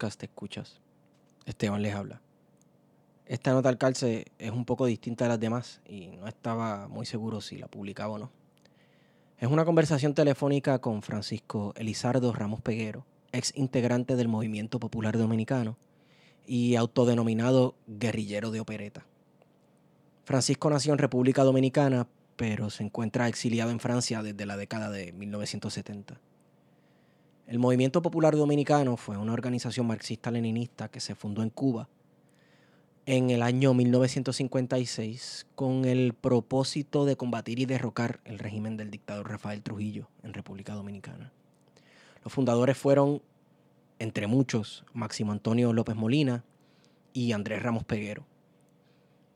que escuchas. Esteban les habla. Esta nota al calce es un poco distinta de las demás y no estaba muy seguro si la publicaba o no. Es una conversación telefónica con Francisco Elizardo Ramos Peguero, ex integrante del Movimiento Popular Dominicano y autodenominado guerrillero de opereta. Francisco nació en República Dominicana, pero se encuentra exiliado en Francia desde la década de 1970. El Movimiento Popular Dominicano fue una organización marxista-leninista que se fundó en Cuba en el año 1956 con el propósito de combatir y derrocar el régimen del dictador Rafael Trujillo en República Dominicana. Los fundadores fueron, entre muchos, Máximo Antonio López Molina y Andrés Ramos Peguero.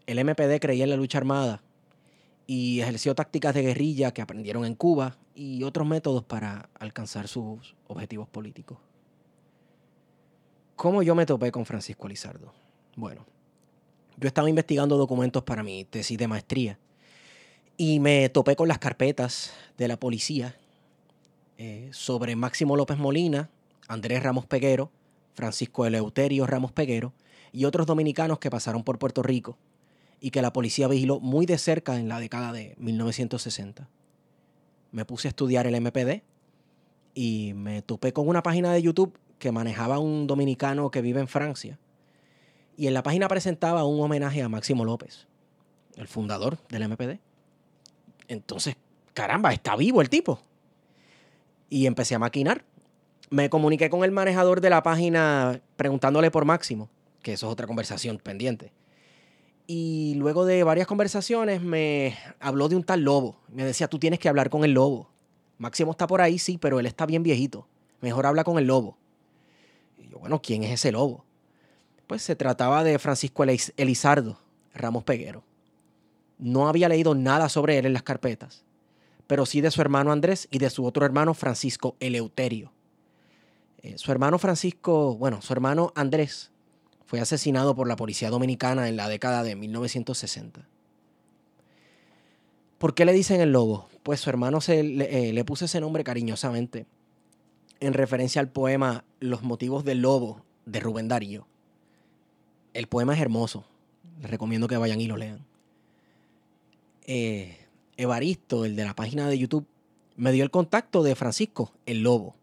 El MPD creía en la lucha armada y ejerció tácticas de guerrilla que aprendieron en Cuba y otros métodos para alcanzar sus objetivos políticos. ¿Cómo yo me topé con Francisco Elizardo? Bueno, yo estaba investigando documentos para mi tesis de maestría y me topé con las carpetas de la policía eh, sobre Máximo López Molina, Andrés Ramos Peguero, Francisco Eleuterio Ramos Peguero y otros dominicanos que pasaron por Puerto Rico y que la policía vigiló muy de cerca en la década de 1960 me puse a estudiar el MPD y me topé con una página de YouTube que manejaba un dominicano que vive en Francia. Y en la página presentaba un homenaje a Máximo López, el fundador del MPD. Entonces, caramba, está vivo el tipo. Y empecé a maquinar. Me comuniqué con el manejador de la página preguntándole por Máximo, que eso es otra conversación pendiente. Y luego de varias conversaciones me habló de un tal lobo. Me decía, tú tienes que hablar con el lobo. Máximo está por ahí, sí, pero él está bien viejito. Mejor habla con el lobo. Y yo, bueno, ¿quién es ese lobo? Pues se trataba de Francisco Elizardo Ramos Peguero. No había leído nada sobre él en las carpetas, pero sí de su hermano Andrés y de su otro hermano Francisco Eleuterio. Eh, su hermano Francisco, bueno, su hermano Andrés fue asesinado por la policía dominicana en la década de 1960. ¿Por qué le dicen el lobo? Pues su hermano se, le, eh, le puso ese nombre cariñosamente en referencia al poema Los motivos del lobo de Rubén Darío. El poema es hermoso. Les recomiendo que vayan y lo lean. Eh, Evaristo, el de la página de YouTube, me dio el contacto de Francisco, el lobo.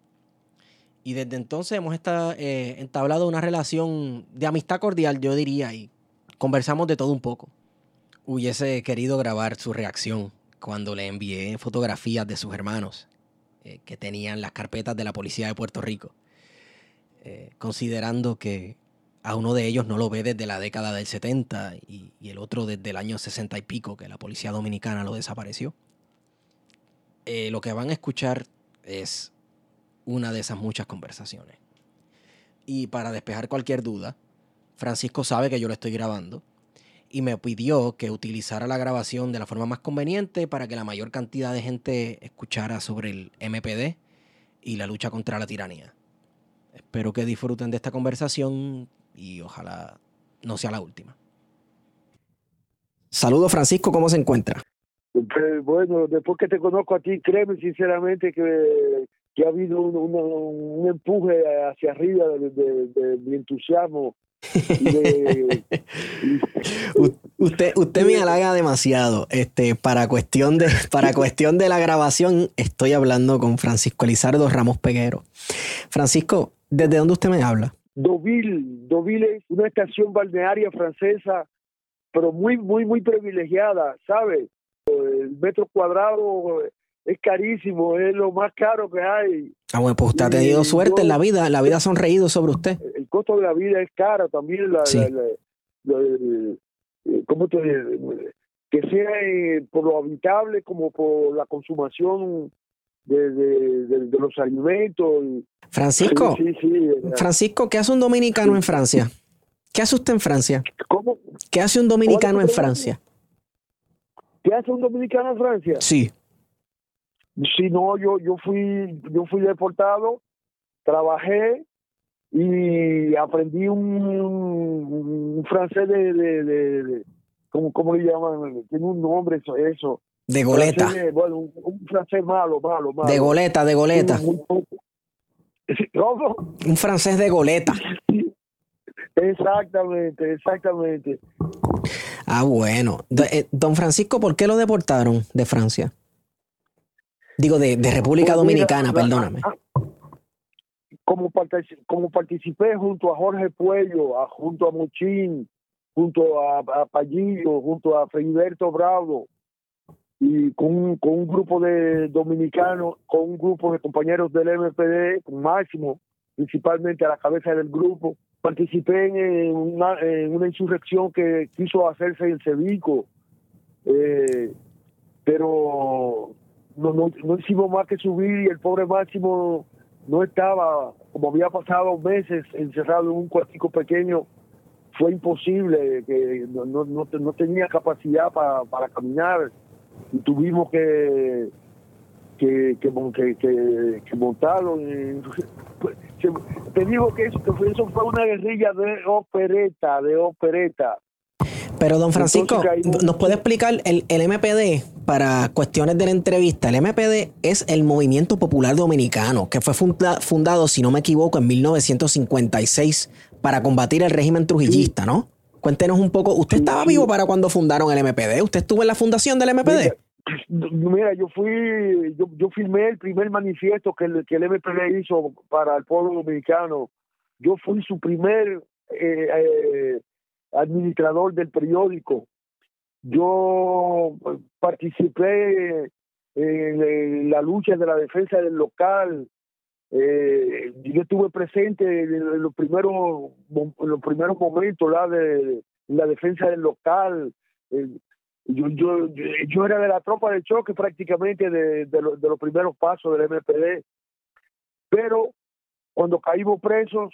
Y desde entonces hemos eh, entablado una relación de amistad cordial, yo diría, y conversamos de todo un poco. Hubiese querido grabar su reacción cuando le envié fotografías de sus hermanos eh, que tenían las carpetas de la policía de Puerto Rico, eh, considerando que a uno de ellos no lo ve desde la década del 70 y, y, el otro desde el año 60 y pico, que la policía dominicana lo desapareció. lo que van a escuchar es una de esas muchas conversaciones. Y para despejar cualquier duda, Francisco sabe que yo lo estoy grabando y me pidió que utilizara la grabación de la forma más conveniente para que la mayor cantidad de gente escuchara sobre el MPD y la lucha contra la tiranía. Espero que disfruten de esta conversación y ojalá no sea la última. Saludos Francisco, ¿cómo se encuentra? Pues, bueno, después que te conozco a ti, créeme sinceramente que que ha habido un, un, empuje hacia arriba de, mi entusiasmo. usted usted me halaga demasiado. Este para cuestión de para cuestión de la grabación estoy hablando con Francisco Elizardo Ramos Peguero. Francisco desde dónde usted me habla Deauville Deauville es una estación balnearia francesa pero muy muy muy privilegiada sabe el metro cuadrado es carísimo, es lo más caro que hay. Ah, bueno, pues usted ha tenido suerte en la vida, la vida ha sonreído sobre usted. El costo de la vida es caro también, la, eh, ¿cómo te que sea eh, por lo habitable como por la consumación de, de, los alimentos. Francisco, Francisco, ¿qué hace un dominicano en Francia? ¿Qué hace usted en Francia? ¿Cómo? ¿Qué hace un dominicano en Francia? ¿Qué hace un dominicano en Francia? Sí. Si no, yo, yo fui, yo fui deportado, trabajé y aprendí un, francés de, de, de, ¿cómo, ¿cómo, le llaman? Tiene un nombre eso, eso. De goleta. bueno, un, francés malo, malo, malo. De goleta, de goleta. Un francés de goleta. Exactamente, exactamente. Ah, bueno. Eh, don Francisco, ¿por qué lo deportaron de Francia? Digo, de, República pues Dominicana, perdóname. Como, como participé junto a Jorge Puello, junto a Mochín, junto a, a Pallillo, junto a Feliberto Bravo, y con, con un grupo de dominicanos, con un grupo de compañeros del MPD, con Máximo, principalmente a la cabeza del grupo, participé en una, en una insurrección que quiso hacerse en Cevico, eh, pero no, no, no, hicimos más que subir y el pobre Máximo no estaba, como había pasado meses encerrado en un cuartico pequeño, fue imposible, que no, no, no tenía capacidad para, para caminar y tuvimos que que, que, que, que montaron. te digo que eso, eso fue una guerrilla de opereta, de opereta. Pero don Francisco, ¿nos puede explicar el, el, MPD para cuestiones de la entrevista? El MPD es el Movimiento Popular Dominicano, que fue fundado, si no me equivoco, en 1956 para combatir el régimen trujillista, ¿no? Cuéntenos un poco, ¿usted estaba vivo para cuando fundaron el MPD? ¿Usted estuvo en la fundación del MPD? Mira, yo fui, yo, yo firmé el primer manifiesto que el, que el MPD hizo para el pueblo dominicano. Yo fui su primer eh, eh, administrador del periódico. Yo participé en, la lucha de la defensa del local. Eh, yo estuve presente en los primeros, en los primeros momentos la de la defensa del local. Yo, yo, yo era de la tropa de choque prácticamente de, de, los primeros pasos del MPD, pero cuando caímos presos,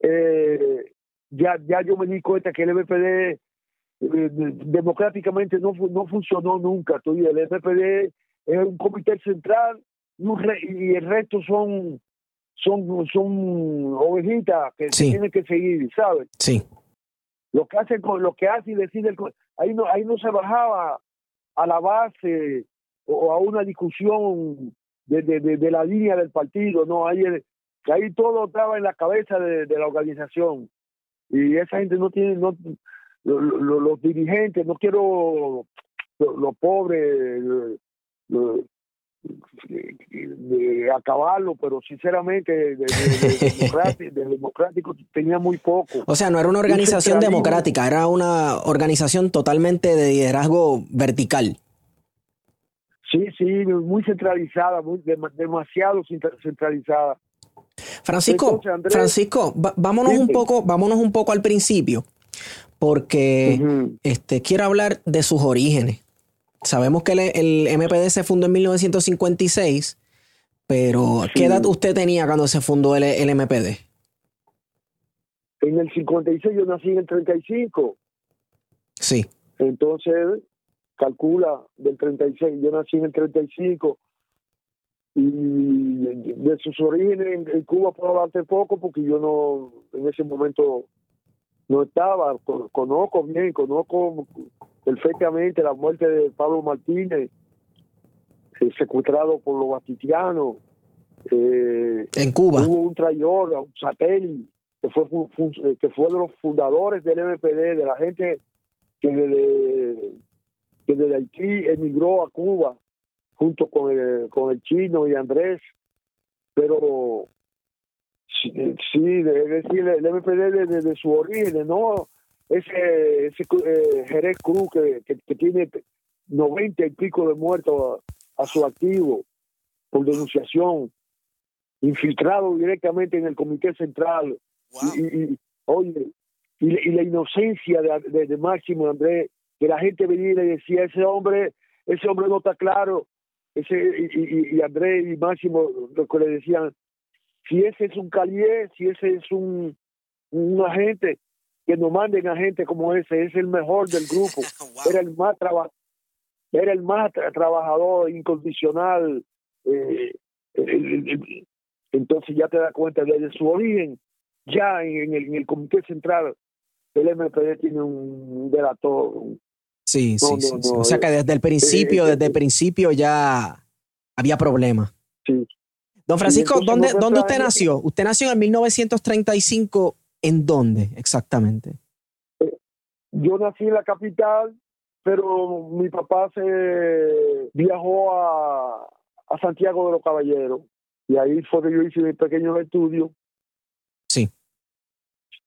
eh, ya, ya yo me di cuenta que el MPD eh, democráticamente no, no funcionó nunca. El MPD es un comité central y, el resto son son son ovejitas que tienen que seguir, ¿sabes? Sí. Lo que hace con lo que hace y decide ahí no ahí no se bajaba a la base o a una discusión de, de, de, la línea del partido, no, ahí, ahí todo estaba en la cabeza de, la organización y esa gente no tiene, no, los dirigentes, no quiero los pobres, de, acabarlo, pero sinceramente de, democrático, tenía muy poco. O sea, no era una organización democrática, era una organización totalmente de liderazgo vertical. Sí, sí, muy centralizada, muy, demasiado centralizada. Francisco, Francisco, vámonos un poco, vámonos un poco al principio, porque este quiero hablar de sus orígenes. Sabemos que el, MPD se fundó en 1956, pero ¿qué edad usted tenía cuando se fundó el, el MPD? En el 56 yo nací en el 35. Sí. Entonces, calcula del 36, yo nací en el 35 y de sus orígenes en, Cuba puedo hablarte poco porque yo no en ese momento no estaba, conozco bien, conozco perfectamente la muerte de Pablo Martínez, eh, secuestrado por los batitianos. Eh, en Cuba. Hubo un traidor, un satélite, que fue, eh, que fue de los fundadores del MPD, de la gente que desde, que desde Haití emigró a Cuba junto con el, con el chino y Andrés. Pero sí, es decir, el MPD desde, su origen, ¿no? ese, ese eh, Jerez Cruz que, que, tiene 90 y pico de muertos a, su activo por denunciación, infiltrado directamente en el Comité Central. Y, oye, y, la inocencia de, de, Máximo Andrés, que la gente venía y le decía, ese hombre, ese hombre no está claro, ese y, y, Andrés y Máximo lo que le decían, si ese es un calié, si ese es un, un agente, que nos manden a gente como ese, es el mejor del grupo, era el más trabajador era el más trabajador incondicional. Eh, entonces ya te das cuenta desde su origen, ya en, el, en el, comité central del MPD tiene un delator. Sí, sí, sí, O sea que desde el principio, desde el principio ya había problemas. Sí. Don Francisco, ¿dónde, ¿dónde usted nació? Usted nació en 1935, ¿en dónde exactamente? Eh, yo nací en la capital, pero mi papá se viajó a, a Santiago de los Caballeros y ahí fue que yo hice mi pequeño estudio.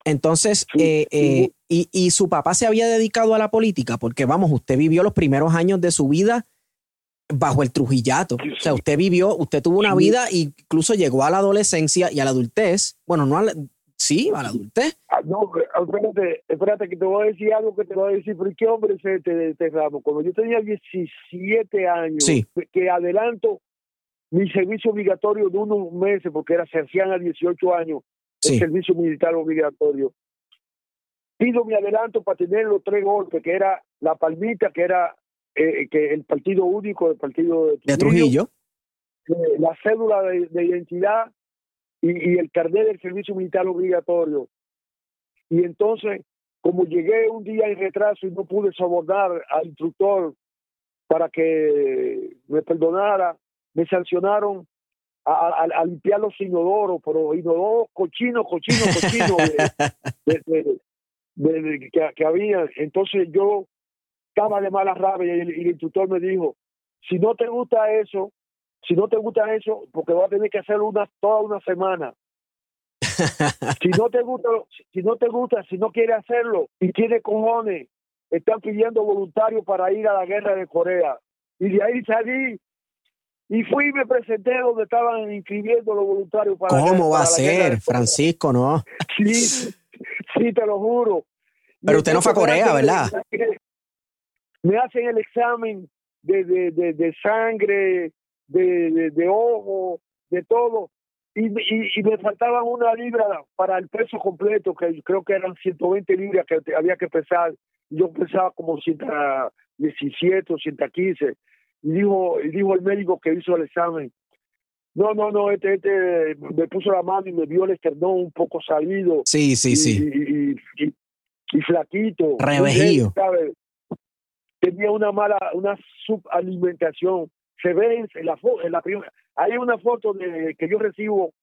Sí. Entonces, eh, eh, y, y, su papá se había dedicado a la política, porque vamos, usted vivió los primeros años de su vida bajo el trujillato. O sea, usted vivió, usted tuvo una vida, incluso llegó a la adolescencia y a la adultez. Bueno, no a la, Sí, a la adultez. Ah, no, espérate, espérate, que te voy a decir algo que te voy a decir, pero ¿qué hombre es este, este ramo? Cuando yo tenía 17 años, que adelanto mi servicio obligatorio de unos meses, porque era se hacían a 18 años el servicio militar obligatorio. Pido mi adelanto para tener los tres golpes, que era la palmita, que era eh, que el partido único del partido de Trujillo, eh, la cédula de identidad y, el carnet del servicio militar obligatorio. Y entonces, como llegué un día en retraso y no pude sobornar al instructor para que me perdonara, me sancionaron a, limpiar los inodoros, pero inodoros cochinos, cochinos, cochinos de, que, había. Entonces yo estaba de mala rabia y el, instructor me dijo, si no te gusta eso, si no te gusta eso, porque vas a tener que hacer una toda una semana. si no te gusta, si no te gusta, si no quieres hacerlo y tiene cojones, están pidiendo voluntarios para ir a la guerra de Corea. Y de ahí salí y fui y me presenté donde estaban inscribiendo los voluntarios para ¿Cómo va a ser, Francisco, no? Sí, sí, te lo juro. Pero usted no fue a Corea, ¿verdad? Me hacen el examen de, de, de, de sangre, de, de, ojo, de todo. Y, y, me faltaban una libra para el peso completo, que creo que eran 120 libras que había que pesar. Yo pesaba como 117 o 115. Y dijo, y dijo el médico que hizo el examen, no, no, no, este, este me puso la mano y me vio el esternón un poco salido. Sí, sí, sí. Y, y flaquito. Revejío. Tenía una mala, una subalimentación se ve en la, en la primera. Hay una foto de que yo recibo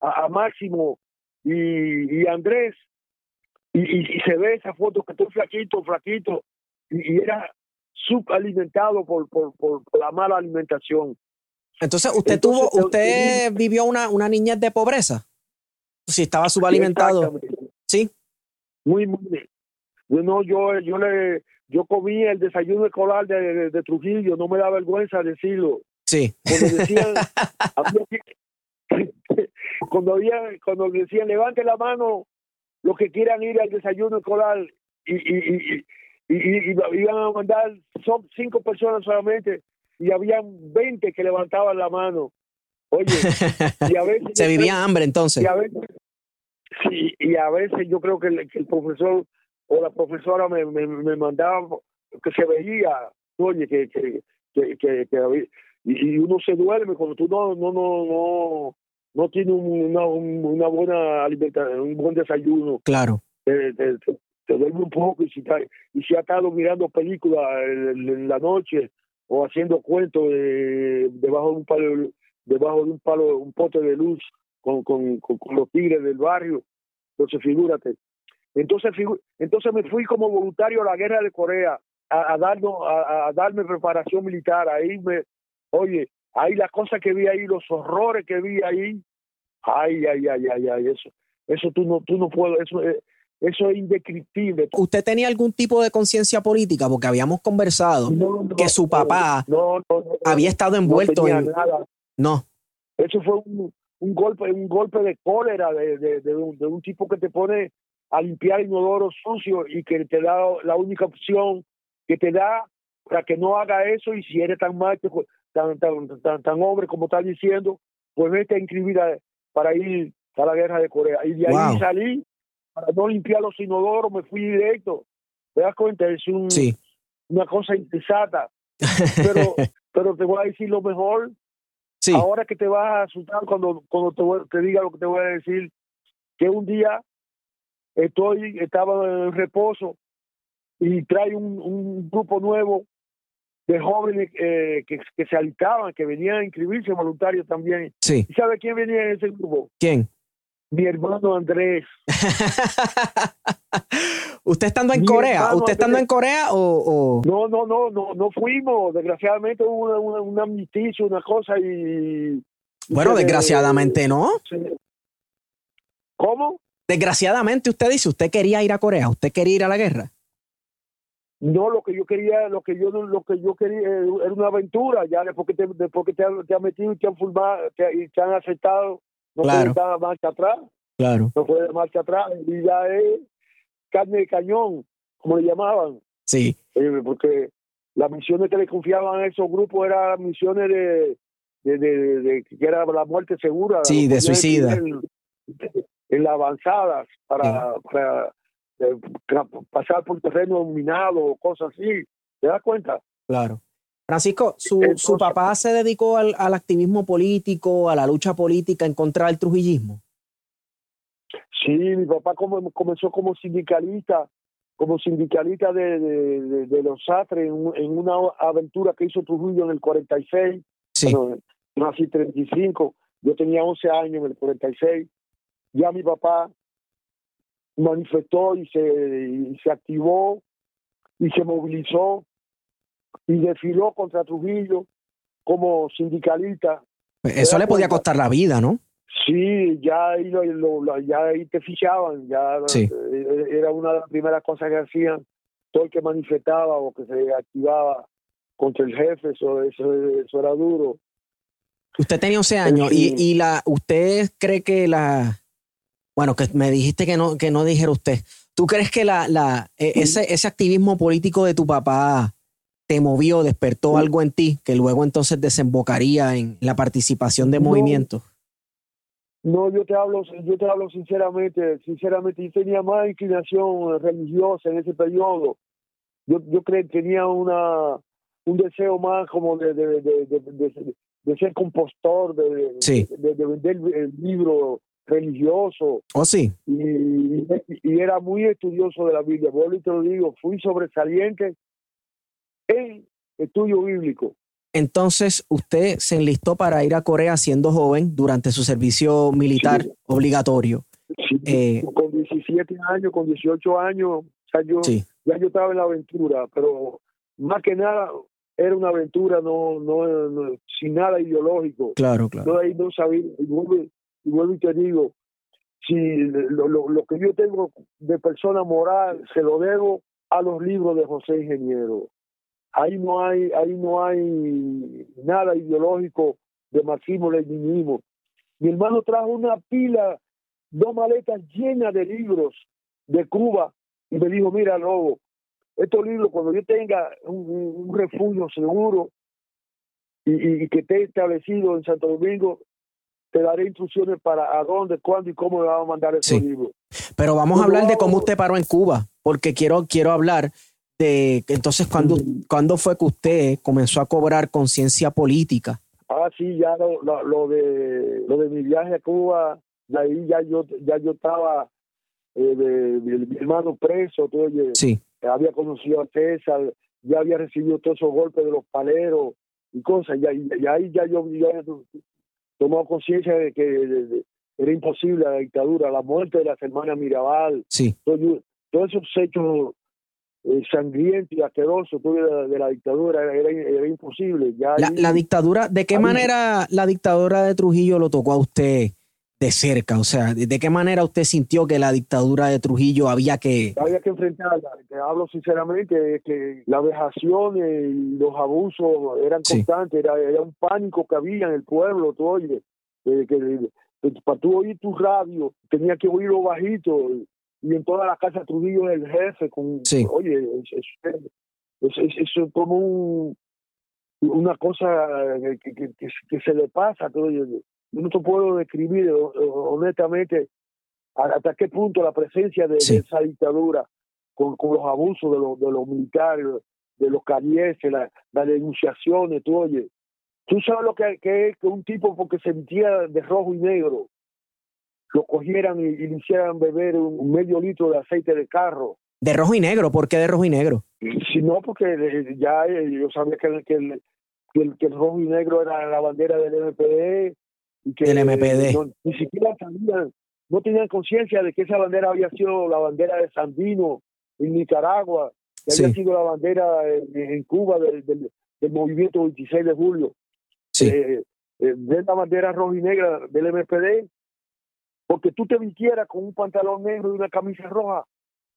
a, Máximo y, Andrés, y, se ve esa foto que estoy flaquito, flaquito, y, era subalimentado por, por, por, la mala alimentación. Entonces, ¿usted tuvo, usted vivió una, una niñez de pobreza? Si estaba subalimentado. Sí. Muy, muy. Bueno, yo, yo le, yo comí el desayuno escolar de, de, Trujillo, no me da vergüenza decirlo. Sí. Cuando decían, cuando, había, cuando decían levante la mano los que quieran ir al desayuno escolar y, y, y, y, iban a mandar, son cinco personas solamente y habían 20 que levantaban la mano. Oye, y a veces... Se vivía hambre entonces. Y a veces, sí, y a veces yo creo que el profesor o la profesora me, me, me mandaba que se veía, oye, que, que, que, que, y, uno se duerme cuando tú no, no, no, no, no tienes una, una buena alimentación, un buen desayuno. Claro. Te, te, duerme un poco y si, y si ha estado mirando películas en, la noche o haciendo cuentos de, debajo de un palo, debajo de un palo, un pote de luz con, con, con, con los tigres del barrio, entonces figúrate, entonces, entonces me fui como voluntario a la guerra de Corea a, a, darnos, a, darme preparación militar, ahí me, oye, ahí las cosas que vi ahí, los horrores que vi ahí, ay, ay, ay, ay, ay, eso, eso tú no, tú no puedes, eso, eh, eso es indescriptible. ¿Usted tenía algún tipo de conciencia política? Porque habíamos conversado que su papá había estado envuelto en... Nada. No. Eso fue un, un golpe, un golpe de cólera de, de, de, un, de un tipo que te pone a limpiar inodoro sucio y que te da la única opción que te da para que no haga eso y si eres tan macho, tan, tan, tan, tan hombre como estás diciendo, pues vete a inscribir para ir a la guerra de Corea. Y de ahí salí para no limpiar los inodoros, me fui directo. ¿Te das cuenta? Es un, una cosa insensata. Pero, pero te voy a decir lo mejor. Sí. Ahora que te vas a asustar cuando, cuando te, te diga lo que te voy a decir, que un día estoy, estaba en reposo y trae un, un grupo nuevo de jóvenes eh, que, que, se alistaban, que venían a inscribirse voluntarios también. Sí. ¿Y sabe quién venía en ese grupo? ¿Quién? Mi hermano Andrés. ¿Usted estando en Corea? ¿Usted estando en Corea o, No, no, no, no, no fuimos. Desgraciadamente hubo una, una, una una cosa y... Bueno, desgraciadamente no. ¿Cómo? Desgraciadamente usted dice, usted quería ir a Corea, usted quería ir a la guerra. No, lo que yo quería, lo que yo lo que yo quería eh, era una aventura, ya después que te, después que te, han metido y te han formado y te han aceptado, no claro. puedes marcha atrás. Claro. No puedes marcha atrás. Y ya es carne de cañón, como le llamaban. Sí. Eh, porque las misiones que le confiaban a esos grupos eran misiones de, de, de, que era la muerte segura. Sí, de suicida en las avanzadas para, para eh, pasar por terreno minado o cosas así. ¿Te das cuenta? Claro. Francisco, ¿su, ¿su papá se dedicó al, al, activismo político, a la lucha política en contra del trujillismo? Sí, mi papá como, comenzó como sindicalista, como sindicalista de, de, de, los Satres en, en, una aventura que hizo Trujillo en el 46. Sí. Bueno, nací 35, yo tenía 11 años en el 46 ya mi papá manifestó y se, se activó y se movilizó y desfiló contra Trujillo como sindicalista. Pues eso le podía costar la vida, ¿no? Sí, ya ahí, lo, ya ahí te fichaban, ya sí. Eh, era una de las primeras cosas que hacían todo el que manifestaba o que se activaba contra el jefe, eso, eso, eso era duro. Usted tenía 11 años y, y la, ¿usted cree que la, bueno, que me dijiste que no, que no dijera usted. ¿Tú crees que la, la, e, ese, ese activismo político de tu papá te movió, despertó algo en ti que luego entonces desembocaría en la participación de movimientos? No, yo te hablo, yo te hablo sinceramente, sinceramente, yo tenía más inclinación religiosa en ese periodo. Yo, yo creo que tenía una un deseo más como de, de, de, de ser compostor, de, sí. de, vender el libro religioso. ¿Oh, sí? Y, y, era muy estudioso de la Biblia. Vuelvo y te lo digo, fui sobresaliente en estudio bíblico. Entonces, usted se enlistó para ir a Corea siendo joven durante su servicio militar sí. obligatorio. Sí, eh, con 17 años, con 18 años, ya yo, sí. ya yo estaba en la aventura, pero más que nada era una aventura no, no, no sin nada ideológico. Claro, claro. No, ahí no sabía, y vuelvo, y vuelvo y te digo, si lo, lo, lo, que yo tengo de persona moral se lo debo a los libros de José Ingeniero. Ahí no hay, ahí no hay nada ideológico de marxismo-leninismo. Mi hermano trajo una pila, dos maletas llenas de libros de Cuba y me dijo, mira, Lobo, estos libros cuando yo tenga un, un refugio seguro y, y, que esté establecido en Santo Domingo, te daré instrucciones para a dónde, cuándo y cómo me va a mandar esos sí. libros. Pero vamos a hablar de cómo usted paró en Cuba, porque quiero, quiero hablar entonces cuándo, cuándo fue que usted comenzó a cobrar conciencia política. Ah, sí, ya lo, lo, lo, de lo de mi viaje a Cuba, de ahí ya yo ya yo estaba eh, de, de, mi hermano preso, oye, sí. había conocido a César, ya había recibido todos esos golpes de los paleros y cosas, y, ahí ya yo ya tomó conciencia de que de, de, era imposible la dictadura, la muerte de las hermanas Mirabal, sí. todos, todos esos hechos eh, sangrientos y asquerosos de, de, la dictadura era, era, imposible. Ya la, ahí, la, dictadura, ¿de qué ahí, manera la dictadura de Trujillo lo tocó a usted de cerca? O sea, ¿de qué manera usted sintió que la dictadura de Trujillo había que... Había que enfrentarla. Te hablo sinceramente que las vejaciones y los abusos eran Sí. constantes, era, era un pánico que había en el pueblo, tú oye, eh, que, que para tú oír tu radio tenía que oírlo bajito y en toda la casa Trujillo es el jefe. Con, Sí. Oye, es, es- como un- una cosa que, que- que- que se le pasa. Todo, yo no te puedo describir o- honestamente hasta qué punto la presencia de, esa dictadura con, con los abusos de los, de los militares, de los carieses, la- las denunciaciones, tú oye. Tú sabes lo que, que es que un tipo porque se vestía de rojo y negro lo cogieran y, y le hicieran beber un, medio litro de aceite de carro. De rojo y negro, ¿por qué de rojo y negro? Si no, porque eh, ya eh, yo sabía que, el- que, el, que, el, que el rojo y negro era la bandera del MPD. Y que Del MPD. no- ni siquiera sabían, no tenían conciencia de que esa bandera había sido la bandera de Sandino en Nicaragua, que Sí. había sido la bandera en, en Cuba del, del, del movimiento 26 de julio. Sí, eh, eh, de la bandera roja y negra del MPD, porque tú te vistieras con un pantalón negro y una camisa roja,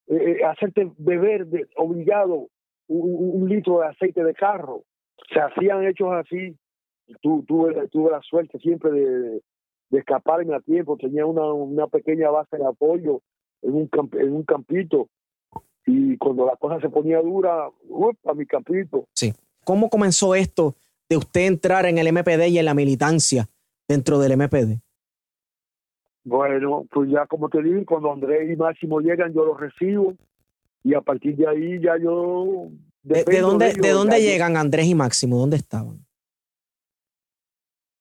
eh, eh, hacerte beber de, obligado un, litro de aceite de carro. Se hacían hechos así. Tu, tuve, tuve la suerte siempre de, escaparme a tiempo. Tenía una, pequeña base de apoyo en un, camp- en un campito. Y cuando la cosa se ponía dura, a mi campito. ¿Cómo comenzó esto de usted entrar en el MPD y en la militancia dentro del MPD? Bueno, pues ya como te dije, cuando Andrés y Máximo llegan, yo los recibo y a partir de ahí ya yo... ¿De, dónde, ellos, de dónde llegan Andrés y Máximo? ¿Dónde estaban?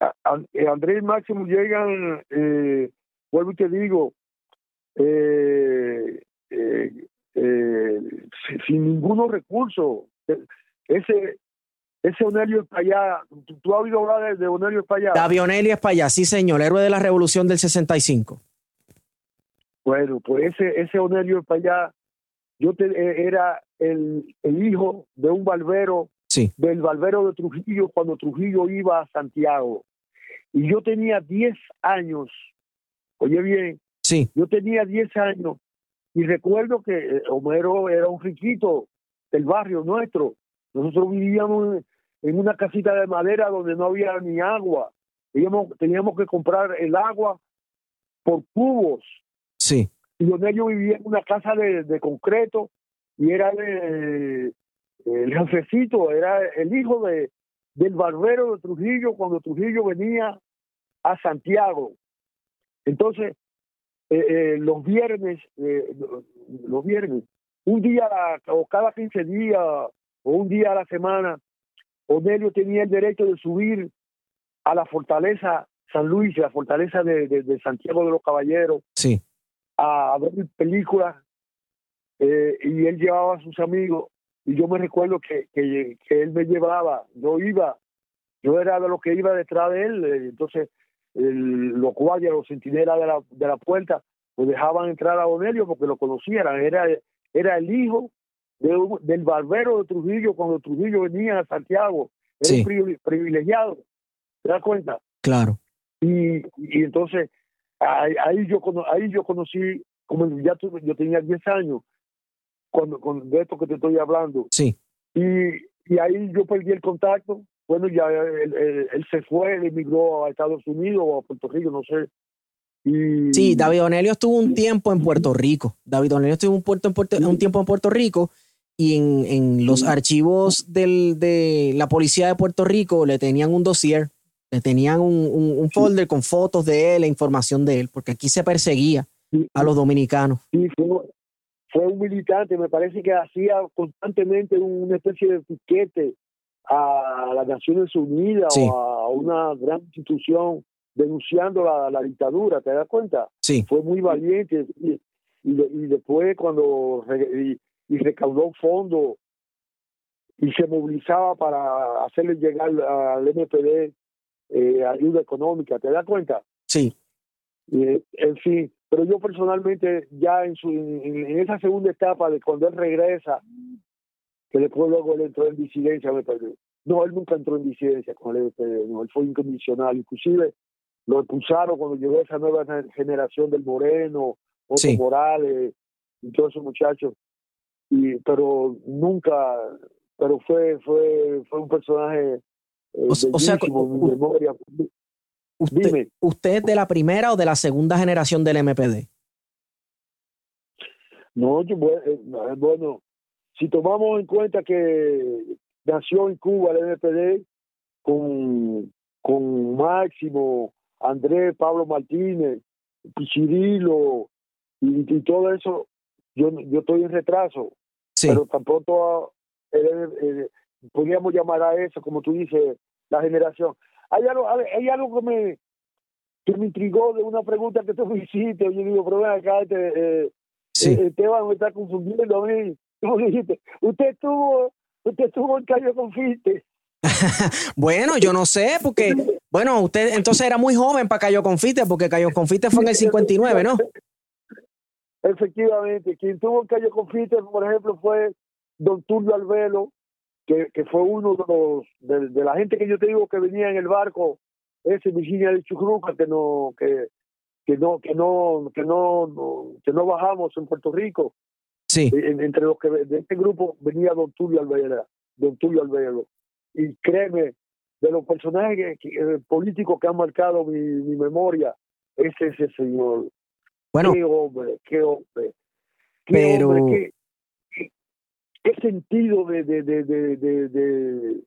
a- a- eh, Andrés y Máximo llegan, eh, vuelvo y te digo, eh, eh, eh, sin, sin ninguno recurso. Eh, Ese, ese Onelio Espallá, ¿tú, tú has oído hablar de, de Onelio Espallá? Davionelli Espaillá, sí señor, héroe de la revolución del 65. Bueno, pues ese, ese Onelio Espallá, yo te, eh, era el, el hijo de un barbero Sí, del barbero de Trujillo cuando Trujillo iba a Santiago. Y yo tenía 10 años, oye bien, sí, yo tenía 10 años y recuerdo que eh, Homero era un riquito del barrio nuestro. Nosotros vivíamos en, una casita de madera donde no había ni agua. Teníamos, teníamos que comprar el agua por cubos. sí, Y Onelio vivía en una casa de, de concreto y era de, el jefecito, era el hijo de, del barbero de Trujillo cuando Trujillo venía a Santiago. Entonces, eh, eh, los viernes, eh, los viernes, un día o cada 15 días o un día a la semana, Onelio tenía el derecho de subir a la fortaleza San Luis, la fortaleza de, de- de Santiago de los Caballeros, sí, a ver películas eh, y él llevaba a sus amigos y yo me recuerdo que, que, que él me llevaba, yo iba, yo era de los que iba detrás de él, eh, entonces el- los guardias, los centinelas de la, de la puerta, lo dejaban entrar a Onelio porque lo conocieran, era, era el hijo de del barbero de Trujillo cuando Trujillo venía a Santiago, era Sí. privilegiado, ¿te das cuenta? claro. y, y entonces ahí, ahí yo ahí yo conocí como ya tu- yo tenía 10 años cuando con de esto que te estoy hablando Sí, y, y ahí yo perdí el contacto bueno ya él, él- él se fue él emigró a Estados Unidos o a Puerto Rico no sé y sí, David Onelio estuvo un tiempo en Puerto Rico. David Onelio estuvo un, puerto en Puerto- un tiempo en Puerto Rico y en, en los archivos del, de la policía de Puerto Rico le tenían un dossier, le tenían un, un- un folder con fotos de él e información de él, porque aquí se perseguía a los dominicanos. Sí, fue, fue un militante, me parece que hacía constantemente una especie de piquete a las Naciones Unidas Sí. o a una gran institución denunciando la, la dictadura, ¿te das cuenta? Sí, Fue muy valiente y, y, y después cuando y, y recaudó fondos y se movilizaba para hacerle llegar al MPD eh, ayuda económica, ¿te das cuenta? sí, Eh, en fin, pero yo personalmente ya en, su, en, en esa segunda etapa de cuando él regresa, que después luego él entró en disidencia, me parece. No, él nunca entró en disidencia con el MPD, no, él fue incondicional. Inclusive lo expulsaron cuando llegó esa nueva generación del Moreno, Otto Sí. Morales y todos esos muchachos. Y, pero nunca, pero fue fue fue un personaje eh, O- o sea, u- memoria. usted, Dime. ¿usted es de la primera o de la segunda generación del MPD? No, yo, bueno, si tomamos en cuenta que nació en Cuba el NPD con, con Máximo, Andrés, Pablo Martínez, Pichirilo y, todo eso, yo, yo estoy en retraso. Pero tampoco eh, podríamos llamar a eso, como tú dices, la generación. Hay algo, hay algo que me, que me intrigó de una pregunta que tú me hiciste. Yo digo, pero ven acá, este, eh, sí. Eh, Esteban me está confundiendo a mí. Tú dijiste, usted estuvo, usted estuvo en Cayo Confite. bueno, yo no sé, porque, bueno, usted entonces era muy joven para Cayo Confite, porque Cayo Confite fue en el 59, ¿no? Efectivamente, quien tuvo en Cayo Confite, por ejemplo, fue don Tulio Albelo, que, que fue uno de los de, la gente que yo te digo que venía en el barco, ese Virginia de Chucruca, que no, que, que no, que no, que no, que no bajamos en Puerto Rico. Sí. entre los que de este grupo venía Don Tulio Albelo, Don Tulio Albelo. Y créeme, de los personajes eh, políticos que han marcado mi, mi memoria, es ese señor. Bueno. Qué hombre, qué hombre. Qué pero... Hombre, qué sentido de, de, de, de,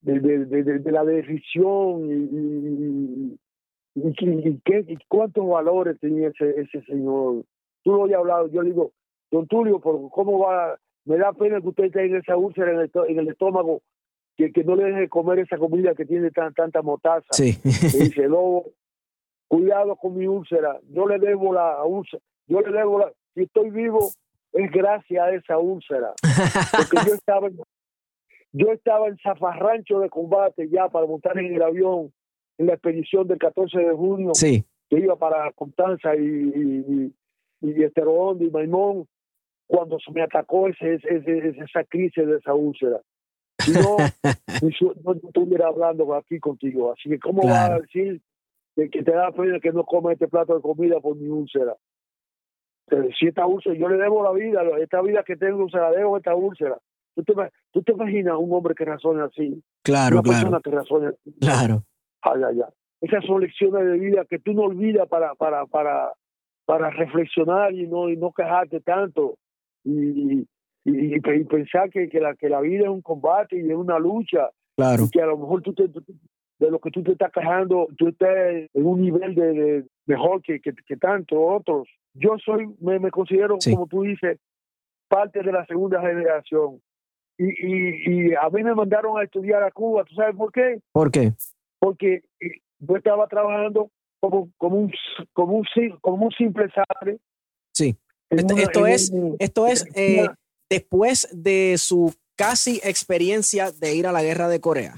de, de la decisión y, y, qué, cuántos valores tenía ese, ese señor. Tú lo habías hablado, yo le digo, don Tulio, por ¿cómo va? Me da pena que usted en esa úlcera en el, en el estómago, que, que no le deje comer esa comida que tiene tan, tanta motaza. Sí. dice, Lobo, cuidado con mi úlcera, yo le debo la úlcera, yo le debo la, si estoy vivo, es gracias a esa úlcera. Porque yo estaba, yo estaba en Zafarrancho de combate ya para montar en el avión en la expedición del 14 de junio, sí. que iba para Constanza y, y, y, y Maimón, cuando se me atacó ese, ese, esa crisis de esa úlcera. Si no, no, estuviera hablando aquí contigo. Así que, ¿cómo va a decir que, que te da pena que no coma este plato de comida por mi úlcera? si esta úlcera, yo le debo la vida, esta vida que tengo se la debo a esta úlcera. ¿Tú te, ¿Tú te imaginas un hombre que razone así? Claro, Una claro. persona que razone así. Claro. Ay, ay, ay. Esas son lecciones de vida que tú no olvidas para, para, para, para reflexionar y no, y no quejarte tanto. Y, y, y, pensar que, que, la, que la vida es un combate y es una lucha. Claro. Y que a lo mejor tú te, de lo que tú te estás quejando, tú estás en un nivel de, de mejor que, que, que tantos otros yo soy, me, me considero, como tú dices, parte de la segunda generación. Y, y, y, a mí me mandaron a estudiar a Cuba. ¿Tú sabes por qué? ¿Por qué? Porque eh, yo estaba trabajando como, como, un, como, un, como un simple sabe. Sí. Esto, es, esto es eh, después de su casi experiencia de ir a la guerra de Corea.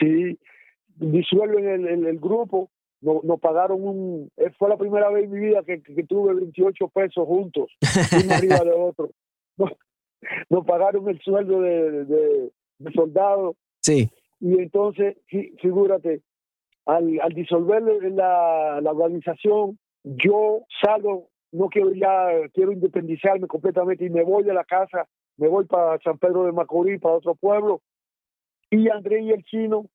Sí, disuelven el, el, el grupo nos, nos pagaron un, eh, fue la primera vez en mi vida que, que, tuve 28 pesos juntos, uno arriba de otro. Nos, nos, pagaron el sueldo de, de, de soldado. Sí. Y entonces, figúrate, al, al disolver la, la organización, yo salgo, no quiero ya, quiero independizarme completamente y me voy de la casa, me voy para San Pedro de Macorís, para otro pueblo. Y Andrés y el chino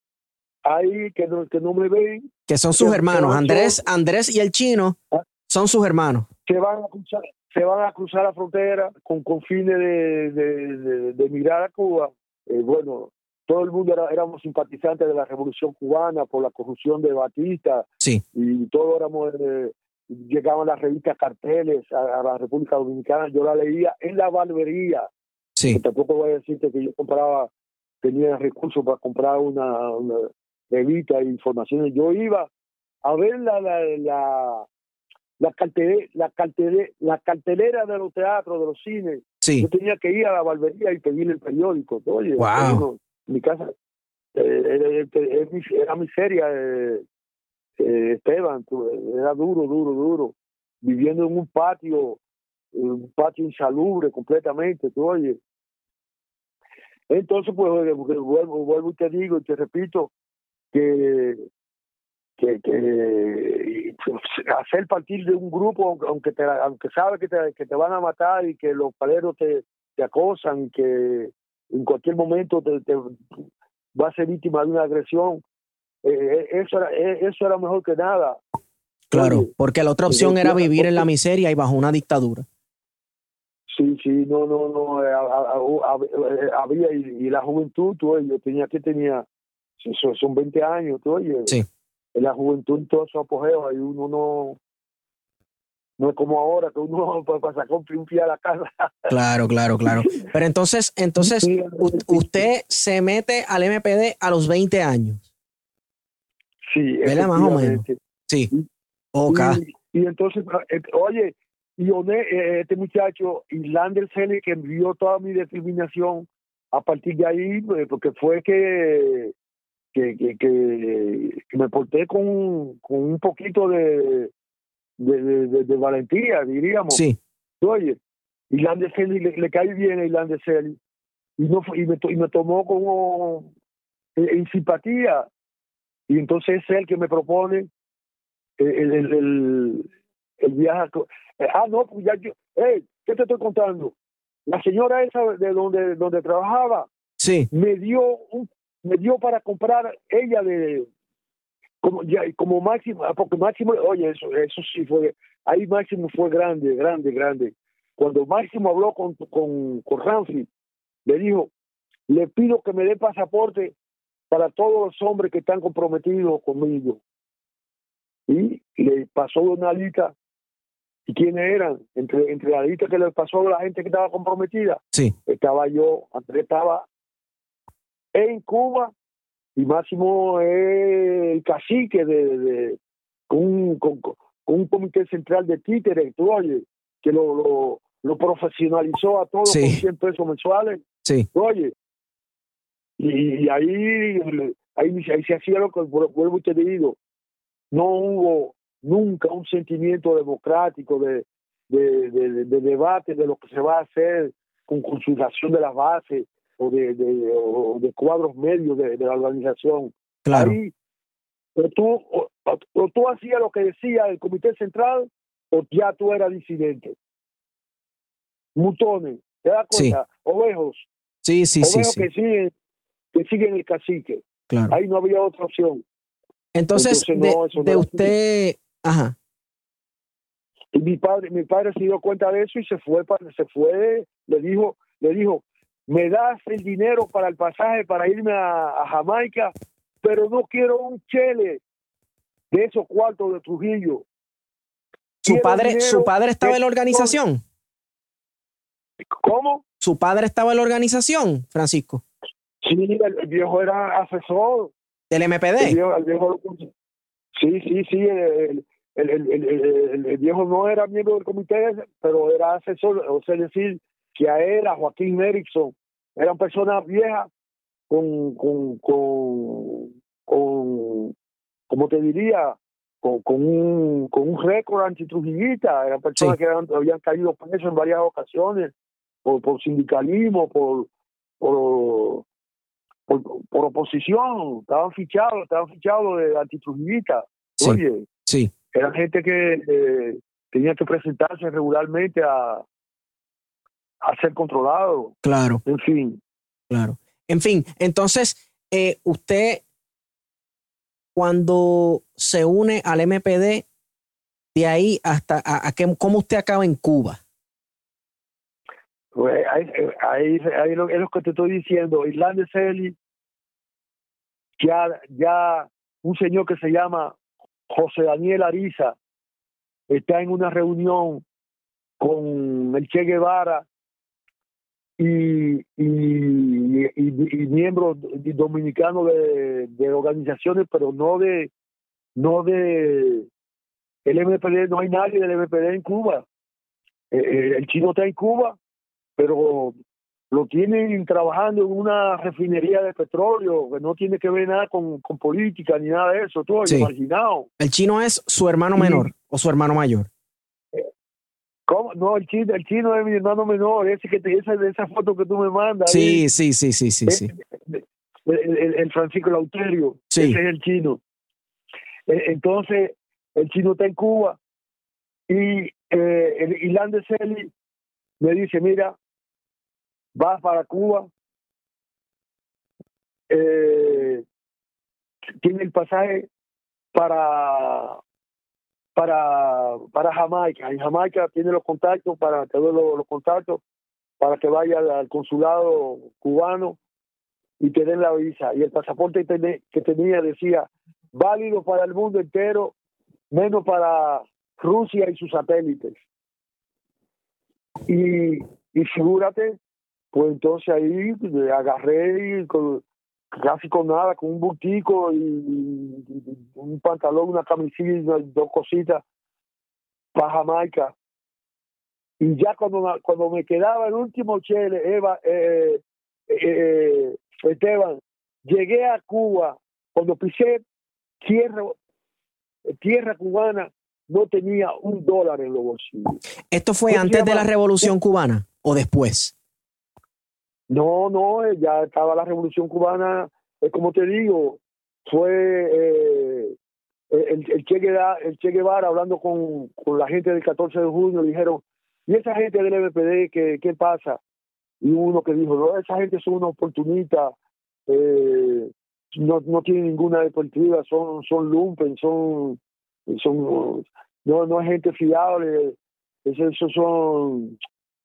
ahí que no, que no me ven. Que son sus hermanos, Andrés, Andrés y el chino ¿Ah? son sus hermanos. Se van a cruzar, se van a cruzar la frontera con, con fines de, de, de, migrar a Cuba. Eh, bueno, todo el mundo era, éramos simpatizantes de la revolución cubana por la corrupción de Batista. Sí. Y todos éramos, eh, llegaban las revistas carteles a, la República Dominicana. Yo la leía en la barbería. Sí. tampoco voy a decirte que yo compraba, tenía recursos para comprar una, una revistas e informaciones. Yo iba a ver la, la, la, la, cartelera, la, cartelera, la cartelera de los teatros, de los cines. Sí. Yo tenía que ir a la barbería y pedir el periódico. Oye, wow. mi casa eh, era, era, miseria, eh, eh, Esteban, era duro, duro, duro. Viviendo en un patio, un patio insalubre completamente, tú oye. Entonces, pues, vuelvo, vuelvo y te digo y te repito, que, que, que pues, hacer partir de un grupo, aunque te, aunque sabes que te, que te van a matar y que los paleros te, te acosan que en cualquier momento te, te vas a ser víctima de una agresión, eh, eh, eso, era, eh, eso era mejor que nada. Claro, porque la otra opción era vivir en la miseria y bajo una dictadura. Sí, sí, no, no, no, eh, a- a- a- eh, había, y, y la juventud, tú, oye, yo tenía que tenía, son, son 20 años, tú, oye, Sí. en la juventud en todo su apogeo, ahí uno no, no es como ahora, que uno para, para sacar un pie a la casa. Claro, claro, claro. Pero entonces, entonces, Sí, usted se mete al MPD a los 20 años. Sí, ¿Verdad? Más o menos. Sí. Ok. Y, y entonces, eh, oye, y Oné, eh, este muchacho, Islander Selle, que envió toda mi determinación a partir de ahí, pues, porque fue que, que, que, me porté con, con un poquito de, de, de- de- de valentía, diríamos. Sí. Oye, Islander Selle le, le cae bien a Islander Selle. Y, no, y, me, y me tomó como eh, en simpatía. Y entonces es él que me propone el, el, el, el viaje. eh, ah, no, pues ya yo. Hey, ¿qué te estoy contando? La señora esa de donde, donde trabajaba Sí. me dio un, me dio para comprar ella de como ya como máximo ah, porque máximo oye eso eso sí fue ahí máximo fue grande grande grande cuando máximo habló con con con Ramsey le dijo le pido que me dé pasaporte para todos los hombres que están comprometidos conmigo y le pasó una lista y quiénes eran entre entre la lista que le pasó a la gente que estaba comprometida Sí. estaba yo, Andrés estaba en Cuba y Máximo es el cacique de, de- con, un, con, con un comité central de títeres, tú oye, que lo, lo, lo profesionalizó a todos Sí. con 100 pesos mensuales, Sí. tú oye. Y, y ahí, ahí, ahí se hacía lo que vuelvo y te digo, no hubo nunca un sentimiento democrático de, de, de- de debate de lo que se va a hacer con consultación de las bases o de, de, o de cuadros medios de, de la organización. Claro. Ahí, o tú, o, o tú hacías lo que decía el comité central o ya tú eras disidente. Mutones, ¿te das Sí. cuenta? Ovejos, Sí, sí, sí, ovejos sí. que siguen que siguen el cacique. Claro. Ahí no había otra opción. Entonces, entonces, de, no, de era usted, ajá, Y mi padre, mi padre se dio cuenta de eso y se fue, para, se fue, le dijo, le dijo, me das el dinero para el pasaje para irme a, a Jamaica, pero no quiero un chele de esos cuartos de Trujillo. su padre, su padre estaba en la organización. ¿Cómo? Su padre estaba en la organización, Francisco, Sí, el, viejo era asesor. del El MPD. viejo, el viejo- sí, sí, sí. El, el, el, el- el- viejo no era miembro del comité, pero era asesor. O sea, decir que a él, a Joaquín Erickson, eran personas viejas con, con, con, con ¿cómo te diría? Con, con un, con un récord antitrujillista. Eran personas Sí. que eran- habían caído presos en varias ocasiones por, por sindicalismo, por, por, por, por oposición, estaban fichados, estaban fichados de antitrujillistas. Sí. Oye, Sí, eran gente que eh, tenía que presentarse regularmente a, a ser controlado, claro, en fin. claro. En fin, entonces, eh, usted, cuando se une al MPD, de ahí hasta a, a qué- cómo usted acaba en Cuba. Pues, ahí, ahí, ahí lo- es lo que te estoy diciendo. Irlanda Celi, ya, ya un señor que se llama José Daniel Ariza está en una reunión con el Che Guevara y, y, miembros dominicanos de, de organizaciones, pero no de no de el MPD, no hay nadie del MPD en Cuba. Eh, eh, el chino está en Cuba, pero lo tienen trabajando en una refinería de petróleo, que no tiene que ver nada con, con política ni nada de eso, todo Sí. marginado. El chino es su hermano Sí. menor o su hermano mayor. ¿Cómo? No, el chino, el chino es mi hermano menor, ese que te, esa, esa foto que tú me mandas. Sí, ahí, sí, sí, sí, sí, sí. el, el- el Francisco Lauterio, Sí. ese es el chino. Eh, Entonces, el chino está en Cuba y eh, el Ilan de Celi me dice, mira, vas para Cuba, eh, tiene el pasaje para para, para Jamaica. En Jamaica tiene los contactos para te doy los, contactos para que vaya al, consulado cubano y te den la visa. Y el pasaporte que tenía decía válido para el mundo entero, menos para Rusia y sus satélites. Y, y figúrate, pues entonces ahí le agarré y con- casi con nada, con un bultico y, un pantalón, una camisilla, y dos cositas para Jamaica. Y ya cuando, me- cuando me quedaba el último chele, Eva, eh, eh, Esteban, llegué a Cuba, cuando pisé tierra, tierra cubana, no tenía un dólar en los bolsillos. ¿Esto fue ¿Cómo se antes de la? Revolución Cubana o después? No, no, eh, ya estaba la revolución cubana, eh, como te digo, fue eh, el, el, che Guevara, hablando con, con la gente del 14 de junio, dijeron, ¿y esa gente del MPD qué, qué pasa? Y uno que dijo, no, esa gente son una oportunista, eh, no, no tienen ninguna deportiva, son, son lumpen, son, son no, no es gente fiable, esos son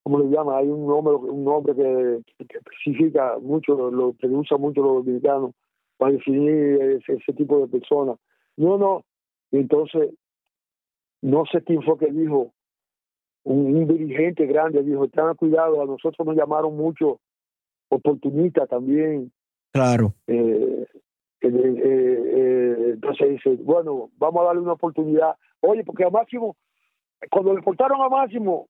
¿cómo le llama? Hay un nombre, un nombre que, que especifica mucho, lo que usan mucho los dominicanos para definir ese, ese tipo de personas. No, no. Entonces, no sé quién fue que dijo, un, un dirigente grande dijo, tengan cuidado, a nosotros nos llamaron mucho oportunistas también. Claro. Eh, eh, eh, entonces dice, bueno, vamos a darle una oportunidad. Oye, porque a Máximo, cuando le cortaron a Máximo,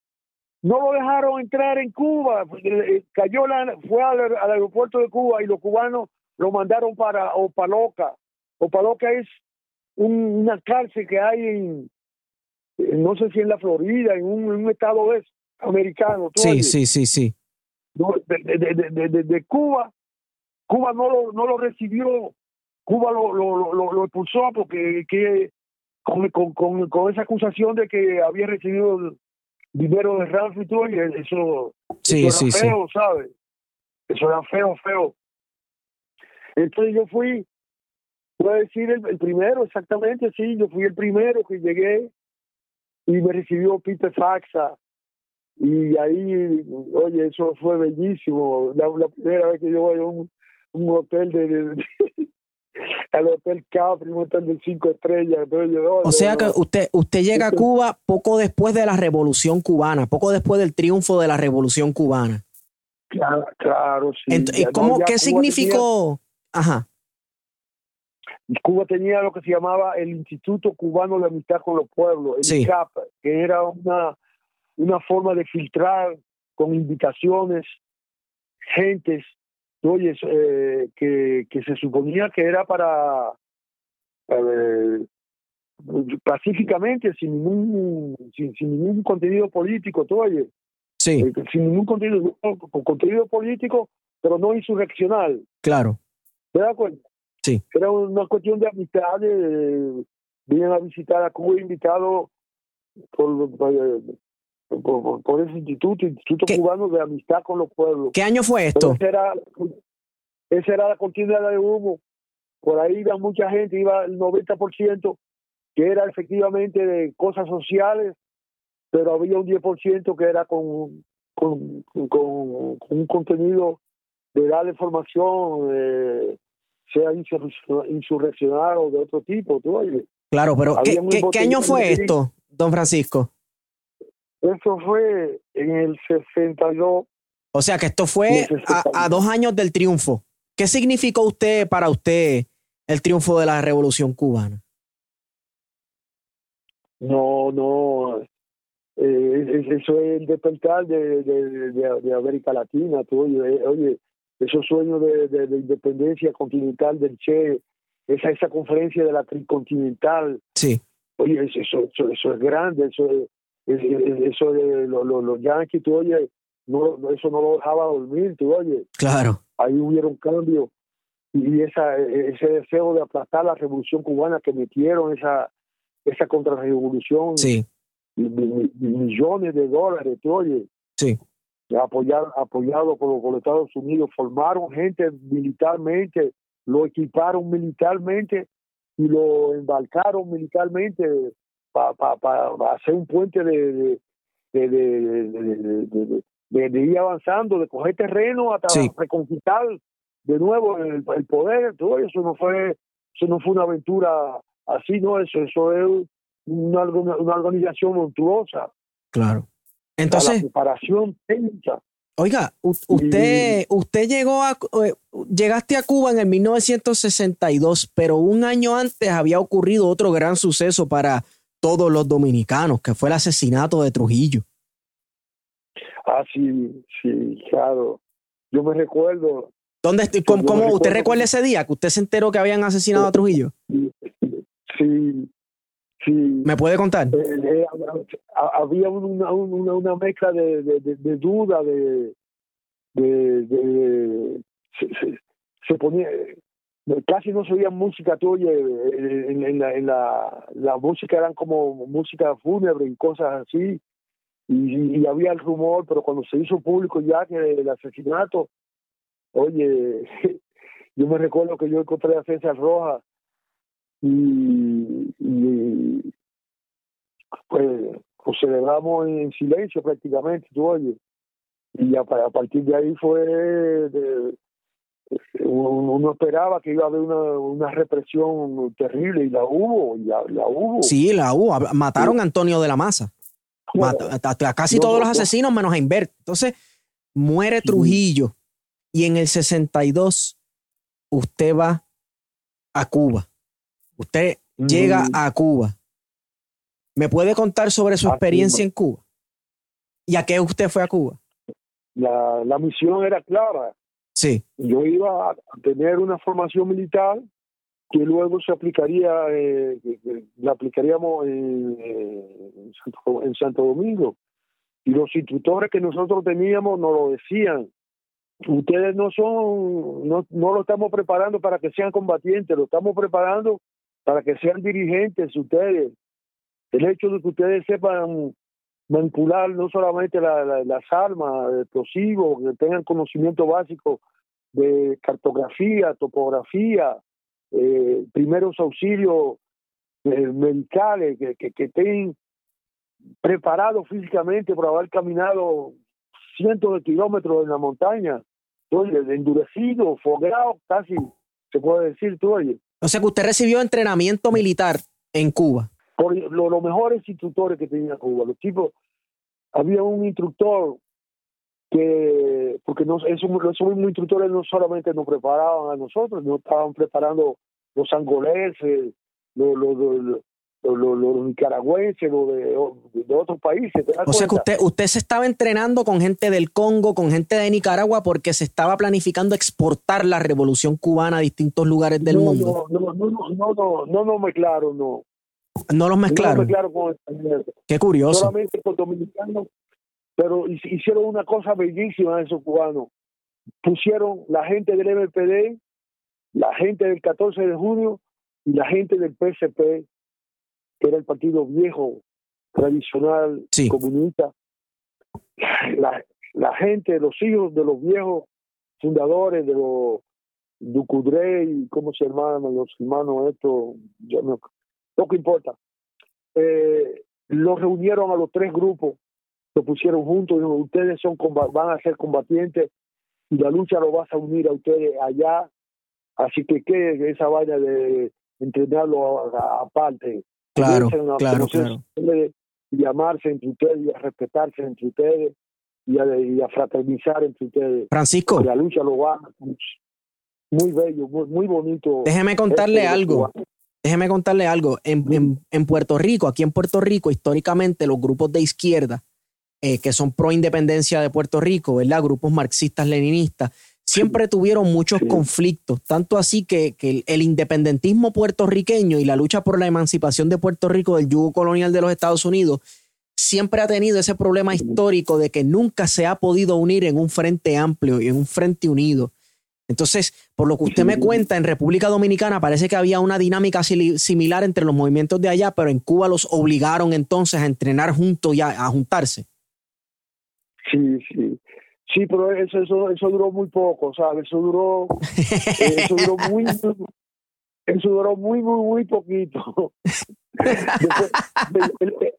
no lo dejaron entrar en Cuba, eh, cayó la, fue al, al aeropuerto de Cuba y los cubanos lo mandaron para Opaloca. Opaloca es un, una cárcel que hay en, no sé si en la Florida, en un, en un estado es americano. ¿tú Sí, oyes? sí, sí, sí. De, de, de, de- de- de Cuba, Cuba no lo, no lo recibió, Cuba lo, lo, lo, lo expulsó porque que, con, con, con, con esa acusación de que había recibido dinero de Ralph y todo, y eso, Sí, eso sí, era sí. feo, ¿sabes? Eso era feo, feo. Entonces yo fui, voy a decir el, el primero, exactamente, sí, yo fui el primero que llegué y me recibió Peter Faxa. Y ahí, oye, eso fue bellísimo. La, la primera vez que yo voy a un, un hotel de, de- al hotel Capri, un hotel de cinco estrellas. Entonces yo, O sea que usted, usted llega a Cuba poco después de la Revolución Cubana, poco después del triunfo de la Revolución Cubana. claro, claro, sí. Ent- ¿y Ya, no, cómo, ya ¿Qué Cuba significó? Ajá. tenía- Cuba tenía lo que se llamaba el Instituto Cubano de Amistad con los Pueblos, el Sí. ICAP, que era una, una forma de filtrar con invitaciones gentes, oye, eh, que, que se suponía que era para eh, pacíficamente, sin ningún, sin, sin ningún contenido político, tú oye, Sí, eh, sin ningún contenido, con contenido político, pero no insurreccional. claro. ¿Te das cuenta? Sí. Era una cuestión de amistad, de, vienen a visitar a Cuba invitados por, por, por- por ese instituto, Instituto ¿Qué? Cubano de Amistad con los Pueblos. ¿Qué año fue esto? esa era, esa era la continuidad de humo. Por ahí iba mucha gente, iba el 90%, que era efectivamente de cosas sociales, pero había un 10% que era con, con, con, con un contenido de darle formación, eh, sea insurreccional, o de otro tipo. ¿tú oyes? Claro, pero ¿qué, qué- qué año fue esto, don Francisco? Eso fue en el 62. O sea que esto fue a, dos años del triunfo. ¿Qué significó usted para usted el triunfo de la Revolución Cubana? No, no. eh, es- eso es el despertar de, de, de- de América Latina. Tú, oye, eh, oye, esos sueños de, de- de independencia continental del Che, esa, esa conferencia de la tricontinental, Sí, oye, eso, eso, eso, es grande, eso es- es- es- eso de los, los, los yanquis, tú oye, no, eso no lo dejaba dormir, tú oye, claro. ahí hubieron cambios. Y esa, ese deseo de aplastar la revolución cubana que metieron esa, esa contrarrevolución. Sí, mi- mi- millones de dólares, tú oye, sí, apoyado, apoyado por, por los Estados Unidos, formaron gente militarmente, lo equiparon militarmente y lo embarcaron militarmente para hacer un puente de, de, de, de, ir avanzando, de coger terreno hasta reconquistar de nuevo el, poder, todo eso no fue eso no fue una aventura así, no, eso, eso es una, una organización monstruosa. Claro. Entonces, la preparación técnica. Oiga, usted, usted llegó a, eh, llegaste a Cuba en el 1962, pero un año antes había ocurrido otro gran suceso para todos los dominicanos, que fue el asesinato de Trujillo. Ah, sí, sí, claro. Yo me recuerdo. ¿Dónde ¿Cómo, usted recuerda ese día que usted se enteró que habían asesinado a Trujillo? Sí, sí. ¿Me puede contar? Eh, eh, había una, una, una mezcla de, de, duda, de, de, se, ponía, casi no se oía música tuya, en, en, la, música eran como música fúnebre y cosas así, y, había el rumor, pero cuando se hizo público ya que el asesinato, oye, yo me recuerdo que yo encontré a César Rojas y, pues pues celebramos en silencio prácticamente, tú oye. Y a, partir de ahí fue, uno, esperaba que iba a haber una, una represión terrible y la hubo, y la, hubo. Sí, la hubo. Mataron a Antonio de la Maza. a, casi todos los asesinos menos a Inver. Entonces, muere Trujillo y en el 62 usted va a Cuba. Usted llega a Cuba. ¿Me puede contar sobre su experiencia en Cuba? ¿Y a qué usted fue a Cuba? La, la misión era clara. Sí. Yo iba a tener una formación militar que luego se aplicaría, eh, la aplicaríamos en, en, Santo, Domingo. Y los instructores que nosotros teníamos nos lo decían. Ustedes no son, no, no lo estamos preparando para que sean combatientes, lo estamos preparando para que sean dirigentes ustedes. El hecho de que ustedes sepan manipular no solamente las armas, explosivos, que tengan conocimiento básico de cartografía, topografía, eh, primeros auxilios eh, medicales, que, que, estén preparados físicamente por haber caminado cientos de kilómetros en la montaña, entonces, endurecido, fogueado, casi se puede decir, tú oye. O sea que usted recibió entrenamiento militar en Cuba por los mejores instructores que tenía Cuba. Los tipos, había un instructor que, porque no, esos, esos mismos instructores no solamente nos preparaban a nosotros, no estaban preparando los angoleses, los, los, los, los, nicaragüenses, los de, de, otros países. O sea que usted, usted se estaba entrenando con gente del Congo, con gente de Nicaragua, porque se estaba planificando exportar la revolución cubana a distintos lugares del mundo. No, no, no, no, no, no, no, no me claro, no. No los mezclaron. No con Qué curioso. Solamente con dominicanos, pero hicieron una cosa bellísima esos cubanos. Pusieron la gente del MPD, la gente del 14 de junio y la gente del PSP, que era el partido viejo, tradicional, comunista. La, la gente, los hijos de los viejos fundadores de los Ducudre y cómo se llaman los hermanos estos, que importa. Eh, los reunieron a los tres grupos, se pusieron juntos, ustedes son van a ser combatientes y la lucha lo vas a unir a ustedes allá, así que que esa vaina de entrenarlo aparte. Claro, claro, claro. Y amarse entre ustedes y a respetarse entre ustedes y a, fraternizar entre ustedes. Francisco. la lucha lo va muy bello, muy, muy bonito. Déjeme contarle algo déjeme contarle algo. En, en, Puerto Rico, aquí en Puerto Rico, históricamente los grupos de izquierda eh, que son pro independencia de Puerto Rico, ¿verdad? Grupos marxistas, leninistas, siempre tuvieron muchos conflictos, tanto así que, que, el independentismo puertorriqueño y la lucha por la emancipación de Puerto Rico del yugo colonial de los Estados Unidos siempre ha tenido ese problema histórico de que nunca se ha podido unir en un frente amplio y en un frente unido. Entonces, por lo que usted me cuenta, en República Dominicana parece que había una dinámica similar entre los movimientos de allá, pero en Cuba los obligaron entonces a entrenar juntos y a, juntarse. Sí, sí. Sí, pero eso, eso, eso duró muy poco, ¿sabes? Eso duró, eso duró muy, Eso duró muy, muy, muy poquito.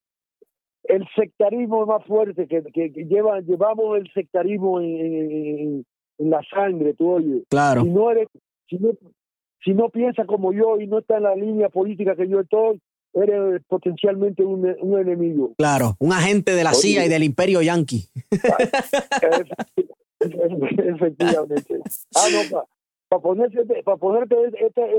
el, sectarismo es más fuerte que, que, lleva, llevamos el sectarismo en, la sangre, tú oyes. Claro. Si no, eres, si, no, si no piensas como yo y no está en la línea política que yo estoy, eres potencialmente un, un enemigo. Claro, un agente de la CIA y del imperio yanqui. Efectivamente. Ah, no, para ponerte, para ponerte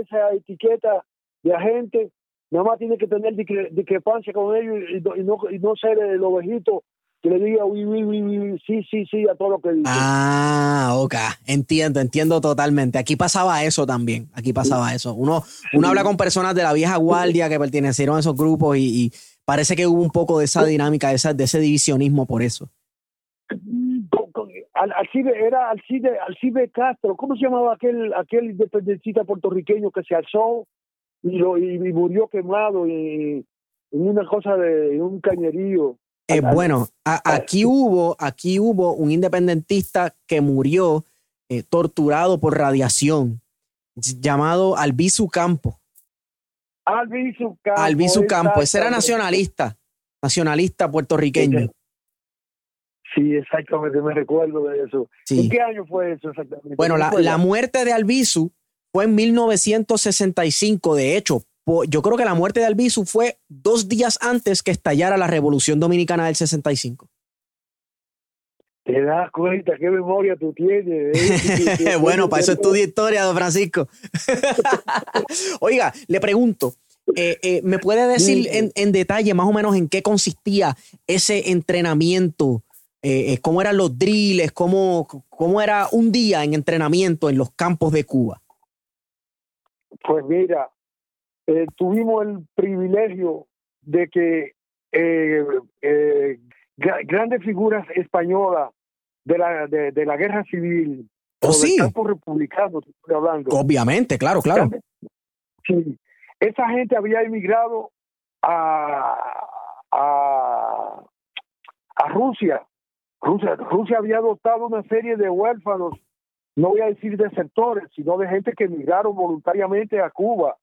esa etiqueta de agente, nada más tiene que tener discrepancia con ellos y, no, y no ser el ovejito que le diga uy, uy, uy, sí, sí, sí a todo lo que dice. Ah, ok, entiendo, entiendo totalmente. Aquí pasaba eso también, aquí pasaba eso. Uno, uno habla con personas de la vieja guardia que pertenecieron a esos grupos y, parece que hubo un poco de esa dinámica, de, esa, de ese divisionismo por eso. Alcibe, era Alcibe, Alcibe Castro, ¿cómo se llamaba aquel, aquel independencista puertorriqueño que se alzó y, lo, y, murió quemado en una cosa de un cañerío? Eh, bueno, aquí hubo, aquí hubo un independentista que murió eh, torturado por radiación, llamado Albizu Campo. Albizu Campo. Albizu Campo, ese era nacionalista, nacionalista puertorriqueño. Sí, exactamente, me recuerdo de eso. ¿En qué año fue eso exactamente? Bueno, la, la, muerte de Albizu fue en 1965, de hecho, yo creo que la muerte de Albizu fue dos días antes que estallara la Revolución Dominicana del 65. Te das cuenta qué memoria tú tienes. ¿eh? bueno, para eso estudia historia, don Francisco. Oiga, le pregunto, eh, eh, ¿me puede decir en, detalle más o menos en qué consistía ese entrenamiento? ¿Cómo eran los drills? Cómo, ¿Cómo era un día en entrenamiento en los campos de Cuba? Pues mira, eh, tuvimos el privilegio de que eh, eh, grandes figuras españolas de la, de, la guerra civil ¿Oh, o sí? campo republicano, estoy hablando. Obviamente, claro, claro. Sí, esa gente había emigrado a, a, a Rusia. Rusia. Rusia había adoptado una serie de huérfanos, no voy a decir de sectores, sino de gente que emigraron voluntariamente a Cuba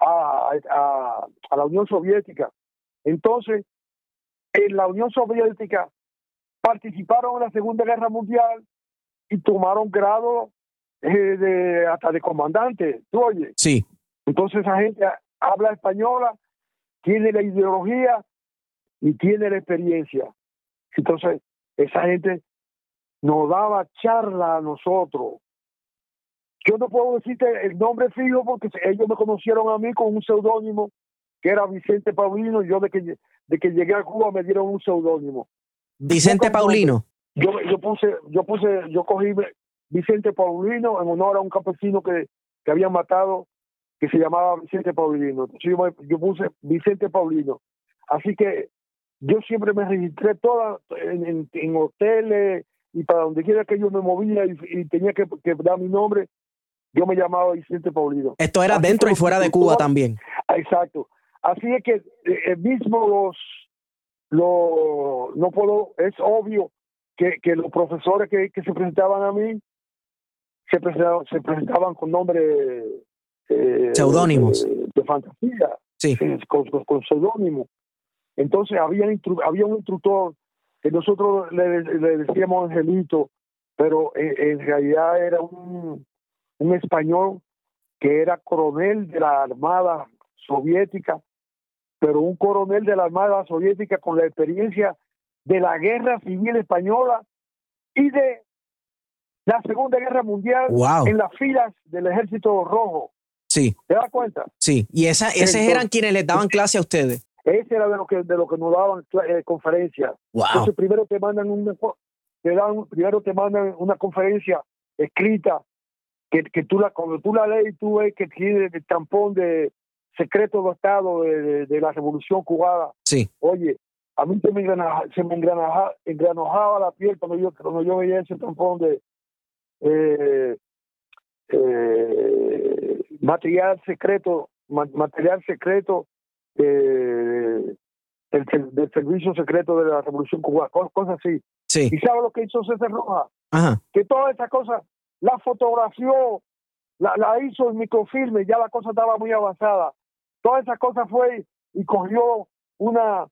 a, la Unión Soviética. Entonces, en la Unión Soviética participaron en la Segunda Guerra Mundial y tomaron grado eh, de, hasta de comandante. ¿Tú oyes? Sí. Entonces esa gente habla española, tiene la ideología y tiene la experiencia. Entonces esa gente nos daba charla a nosotros yo no puedo decirte el nombre fijo porque ellos me conocieron a mí con un seudónimo que era Vicente Paulino. Y yo de que, de que llegué a Cuba me dieron un seudónimo. Vicente Paulino. Yo, yo puse, yo puse, yo cogí Vicente Paulino en honor a un campesino que, que habían matado que se llamaba Vicente Paulino. Yo, yo, puse Vicente Paulino. Así que yo siempre me registré toda en, en, hoteles y para donde quiera que yo me movía y, tenía que, que, dar mi nombre, yo me llamaba Vicente Paulino. Esto era dentro y fuera de Cuba también. Exacto. Así es que eh, mismo los, los, no puedo, es obvio que, que los profesores que, que, se presentaban a mí se presentaban, se presentaban con nombres eh, seudónimos de, fantasía, sí. con, con, seudónimos. Entonces había, había un instructor que nosotros le, le decíamos Angelito, pero en realidad era un, un español que era coronel de la Armada Soviética, pero un coronel de la Armada Soviética con la experiencia de la Guerra Civil Española y de la Segunda Guerra Mundial en las filas del Ejército Rojo. Sí. ¿Te das cuenta? Sí. Y esa, esos eran quienes les daban clase a ustedes. Ese era de lo que de lo que nos daban eh, conferencias. Entonces primero te mandan una te dan primero te mandan una conferencia escrita que, tú la, cuando tú la lees, tú ves que tiene el tampón de secreto de Estado de, la Revolución Cubana. Sí. Oye, a mí se me, se me engranojaba la piel cuando yo, cuando yo veía ese tampón de eh, eh, material secreto, material secreto del, servicio secreto de la Revolución Cubana, cosas así. Sí. ¿Y sabes lo que hizo César Roja? Ajá. Que todas esas cosas la fotografió la, la hizo en microfilme, ya la cosa estaba muy avanzada. Toda esa cosa fue y cogió una,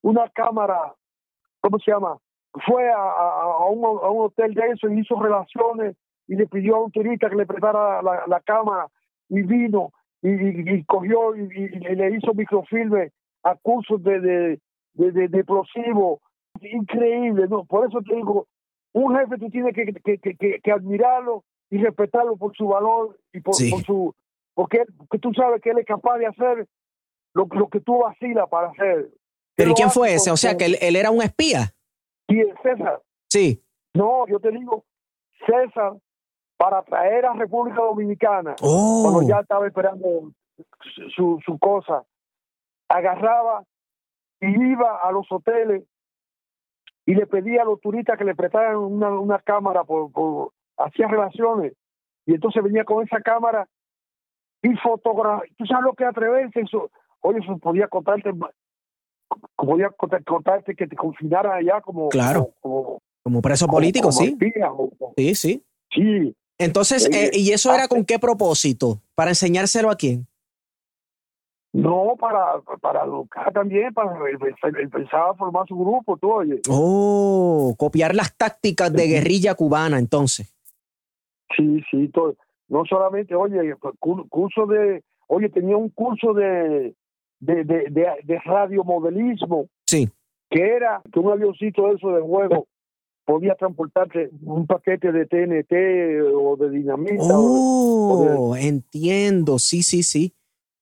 una cámara, ¿cómo se llama? Fue a, a, un, a un hotel de eso y hizo relaciones y le pidió a un turista que le prestara la, la cámara y vino y, y, cogió y, y, le hizo microfilme a cursos de, de, de, de, explosivo. Increíble, ¿no? Por eso te digo, un jefe tú tienes que, que, que, que admirarlo y respetarlo por su valor y por, Sí. por su... Porque, porque tú sabes que él es capaz de hacer lo, lo que tú vacilas para hacer. ¿Pero y quién fue ese? O sea, que él, él era un espía. ¿Quién, César? Sí. No, yo te digo, César, para traer a República Dominicana, Oh. cuando ya estaba esperando su, su cosa, agarraba y iba a los hoteles y le pedía a los turistas que le prestaran una, una cámara, por, por- hacía relaciones, y entonces venía con esa cámara y fotografía. ¿Tú sabes lo que atreverse? Eso, oye, eso podía contarte, podía contar- contarte que te confinaran allá como... Claro. como- como- preso político, como sí. Sí, sí. Sí, Entonces, eh, ¿y eso era con qué propósito? ¿Para enseñárselo a quién? No para, para educar también, para él pensaba formar su grupo, tú oye. Oh, copiar las tácticas de guerrilla cubana, entonces. Sí, sí, todo. No solamente, oye, cu- curso de, oye, tenía un curso de, de, de, de, de radiomodelismo, Sí. que era que un avioncito de eso de juego podía transportarte un paquete de TNT o de dinamita. o- Oh, entiendo. Sí, sí, sí.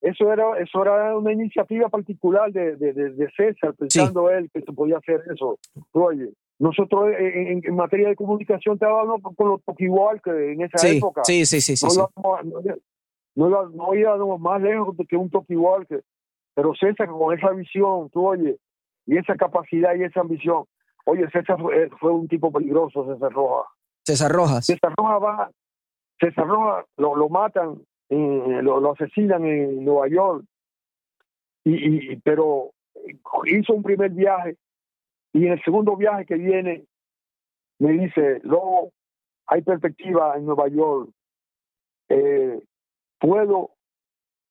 Eso era, eso era una iniciativa particular de, de, de, César, pensando él que se podía hacer eso. Oye, nosotros en, materia de comunicación estábamos con, los Tokiwal que en esa Sí, época. sí, sí, sí, sí. no, sí. íbamos, no, no no íbamos más lejos que un Tokiwal que pero César con esa visión, tú oye, y esa capacidad y esa ambición. Oye, César fue, fue un tipo peligroso, César Rojas. César Rojas. César Rojas va, César Rojas lo, lo matan, en- lo, asesinan en Nueva York, y, pero hizo un primer viaje y en el segundo viaje que viene me dice, Lobo, hay perspectiva en Nueva York, Eh, puedo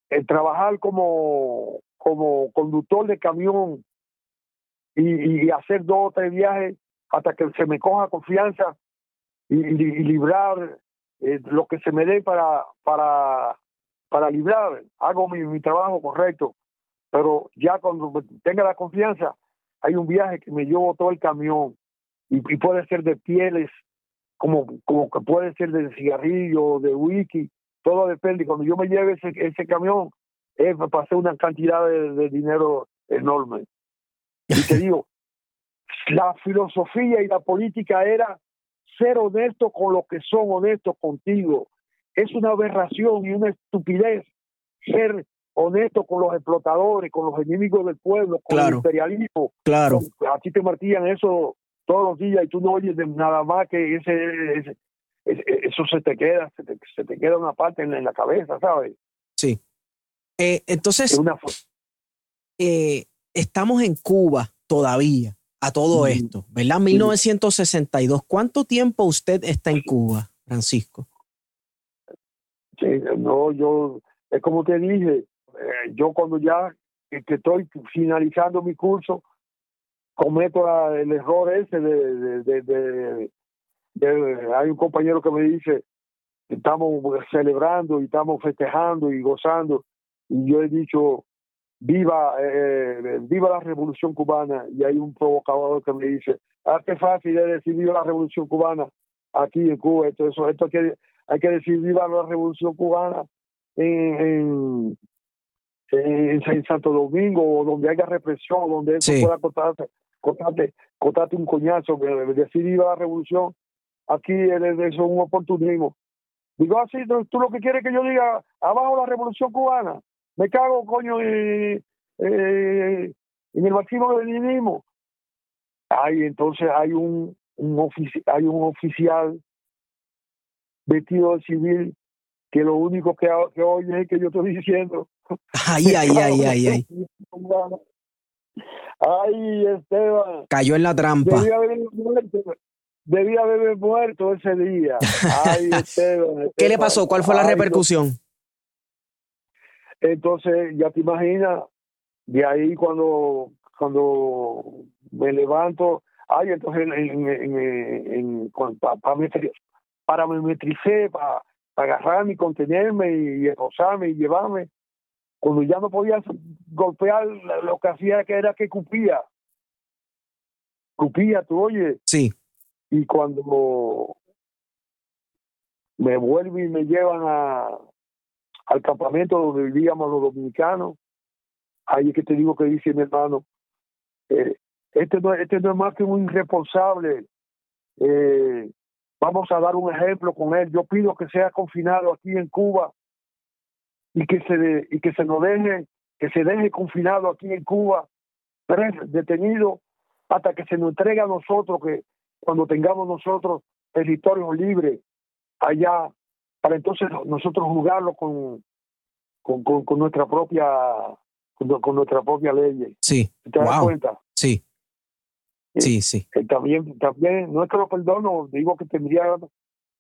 eh, trabajar como, como conductor de camión y, y hacer dos o tres viajes hasta que se me coja confianza y librar eh, lo que se me dé para, para, para librar. Hago mi, mi trabajo correcto, pero ya cuando me tenga la confianza, hay un viaje que me llevo todo el camión y, y puede ser de pieles, como, como que puede ser de cigarrillo, de whisky, todo depende. Cuando yo me lleve ese, ese camión, es para hacer una cantidad de, de dinero enorme. Y te digo, la filosofía y la política era ser honesto con los que son honestos contigo. Es una aberración y una estupidez ser honesto con los explotadores, con los enemigos del pueblo, con Claro. el imperialismo. Claro. A ti te martillan eso todos los días y tú no oyes de nada más que ese, eso se te queda, se te, se te queda una parte en, en la cabeza, ¿sabes? Sí. Eh, Es entonces, una eh, estamos en Cuba todavía a todo Ujú. esto, ¿verdad? 1962. ¿Cuánto tiempo usted está en Cuba, Francisco? Sí, no, yo, es como te dije, eh, yo cuando ya que, estoy finalizando mi curso, cometo la- el error ese de, de, de- de- de- hay un compañero que me dice estamos celebrando y estamos festejando y gozando y yo he dicho viva eh, viva la revolución cubana y hay un provocador que me dice ah qué fácil es decir viva la revolución cubana aquí en Cuba esto eso esto hay que hay que decir viva la revolución cubana en, en, en Santo Domingo o donde haya represión donde eso Sí. pueda cortarte cortarte cortarte un coñazo eh, decir viva la revolución aquí es, es un oportunismo digo así tú, tú lo que quieres que yo diga abajo la revolución cubana me cago coño eh, eh, en el máximo del leninismo hay entonces hay un, un ofici- hay un oficial vestido de civil que lo único que, que oye es que yo estoy diciendo Ay, ay, ay, ay, ay. ay Esteban Cayó en la trampa. debí haber muerto debía haberme muerto ese día. Ay, Esteban, ¿Qué le pasó? ¿Cuál fue la Ay, repercusión? Entonces, ya te imaginas, de ahí cuando, cuando me levanto, ay, entonces en, en, en, en- con- pa- pa metri- parametricé para agarrarme y contenerme y, y esposarme y llevarme. Cuando ya no podía golpear, lo que hacía que era que cupía. Cupía, tú oyes. Sí. Y cuando me vuelven y me llevan a, al campamento donde vivíamos los dominicanos, ahí es que te digo que dice mi hermano, eh, este, no, este no es más que un irresponsable. eh, vamos a dar un ejemplo con él. Yo pido que sea confinado aquí en Cuba y que se de- y que se nos deje que se deje confinado aquí en Cuba tres detenidos hasta que se nos entregue a nosotros que cuando tengamos nosotros territorios libres allá para entonces nosotros jugarlo con con, con, con nuestra propia con, con nuestra propia ley Sí. ¿te das Wow. cuenta? Sí. Sí, sí. Eh, también también no es que lo perdono digo que tendría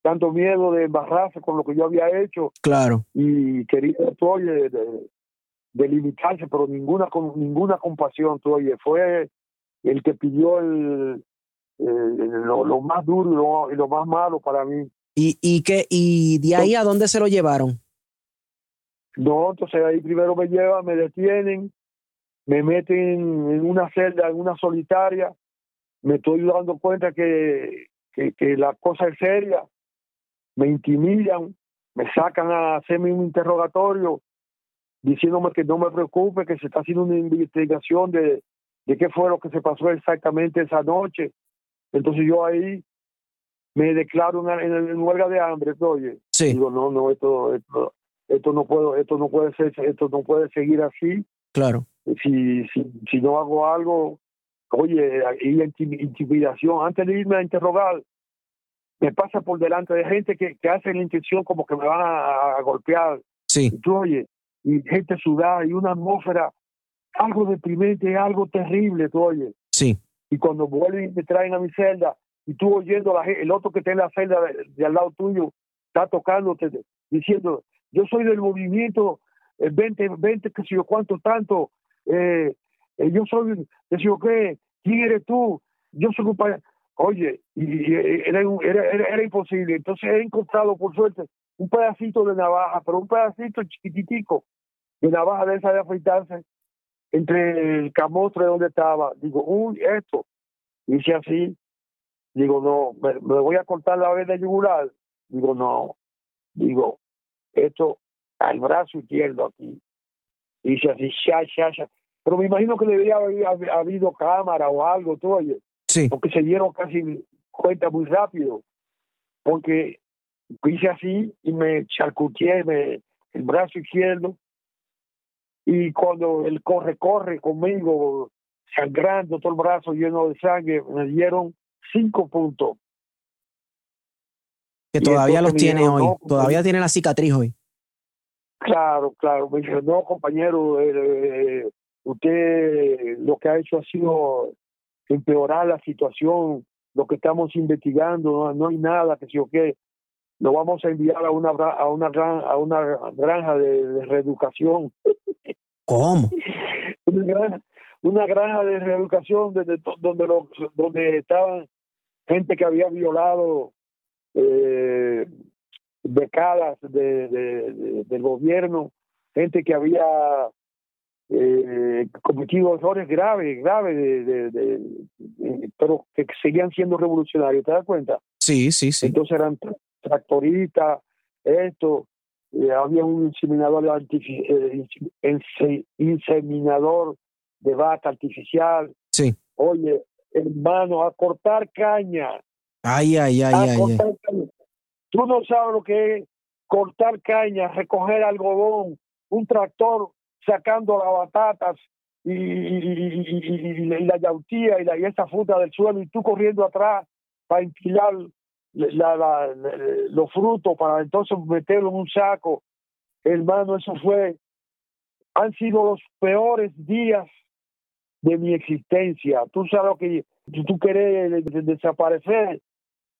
tanto miedo de embarrarse con lo que yo había hecho Claro. y quería tú oye de, limitarse pero ninguna con ninguna compasión tú oye fue el que pidió el, el- lo, lo más duro y lo, y lo más malo para mí ¿Y, y, qué, ¿Y de ahí a dónde se lo llevaron? no entonces ahí primero me llevan me detienen me meten en una celda en una solitaria me estoy dando cuenta que, que, que la cosa es seria me intimidan me sacan a hacerme un interrogatorio diciéndome que no me preocupe, que se está haciendo una investigación de, de qué fue lo que se pasó exactamente esa noche. Entonces yo ahí me declaro en, en, en huelga de hambre, oye. Sí. Digo, no, no, esto, esto, esto no puedo, esto no puede ser, esto no puede seguir así. Claro. Si, si, si no hago algo, oye, intim- intimidación. Antes de irme a interrogar, me pasa por delante de gente que, que hace la intención como que me van a, a golpear. Sí. Y tú, oye, y gente sudada y una atmósfera, algo deprimente, algo terrible, tú oye. Sí. Y cuando vuelven y me traen a mi celda, y tú oyendo la, gen- el otro que está en la celda de, de al lado tuyo, está tocándote, diciendo, yo soy del movimiento eh, 20, 20, que sé yo cuánto, tanto, eh, eh, yo soy, que sé yo qué, ¿quién eres tú? Yo soy un Oye, y, y era, era, era, era imposible. Entonces he encontrado, por suerte, un pedacito de navaja, pero un pedacito chiquitico de navaja de esa de afeitarse entre el camostre donde estaba. Digo, uy, esto. Hice así. Digo, no, me, me voy a cortar la vena yugular. Digo, no. Digo, esto al brazo izquierdo aquí. Hice así, ya, ya, ya. Pero me imagino que debería haber habido cámara o algo, tú oye Sí. porque se dieron casi cuenta muy rápido, porque hice así y me charcuteé me, el brazo izquierdo y cuando él corre, corre conmigo, sangrando todo el brazo lleno de sangre, me dieron cinco puntos. Que Y todavía los tiene hoy. no, Todavía tiene la cicatriz hoy. Claro, claro. Me dijo, no, compañero, eh, eh, usted lo que ha hecho ha sido empeorar la situación, lo que estamos investigando, no, no hay nada que si o qué. Lo vamos a enviar a una a una gran, a una granja de, de reeducación, ¿Cómo? una granja, una granja de reeducación donde donde los donde estaban gente que había violado eh, becadas de, de- de- del gobierno, gente que había eh, cometido errores graves, graves, de, de- pero que seguían siendo revolucionarios, ¿te das cuenta? Sí, sí, sí. Entonces eran tra- tractoristas, esto, eh, había un inseminador, artifi- eh, inse- inseminador de vaca artificial. Sí. Oye, hermano, a cortar caña, Ay, ay, ay, a ay, ay. cortar caña. Tú no sabes lo que es cortar caña, recoger algodón, un tractor sacando las batatas y, y, y- y- la yautía y, la, y esa fruta del suelo y tú corriendo atrás para la- la- los frutos para entonces meterlo en un saco. Hermano, eso fue, han sido los peores días de mi existencia. Tú sabes lo que tú querés de- de- desaparecer,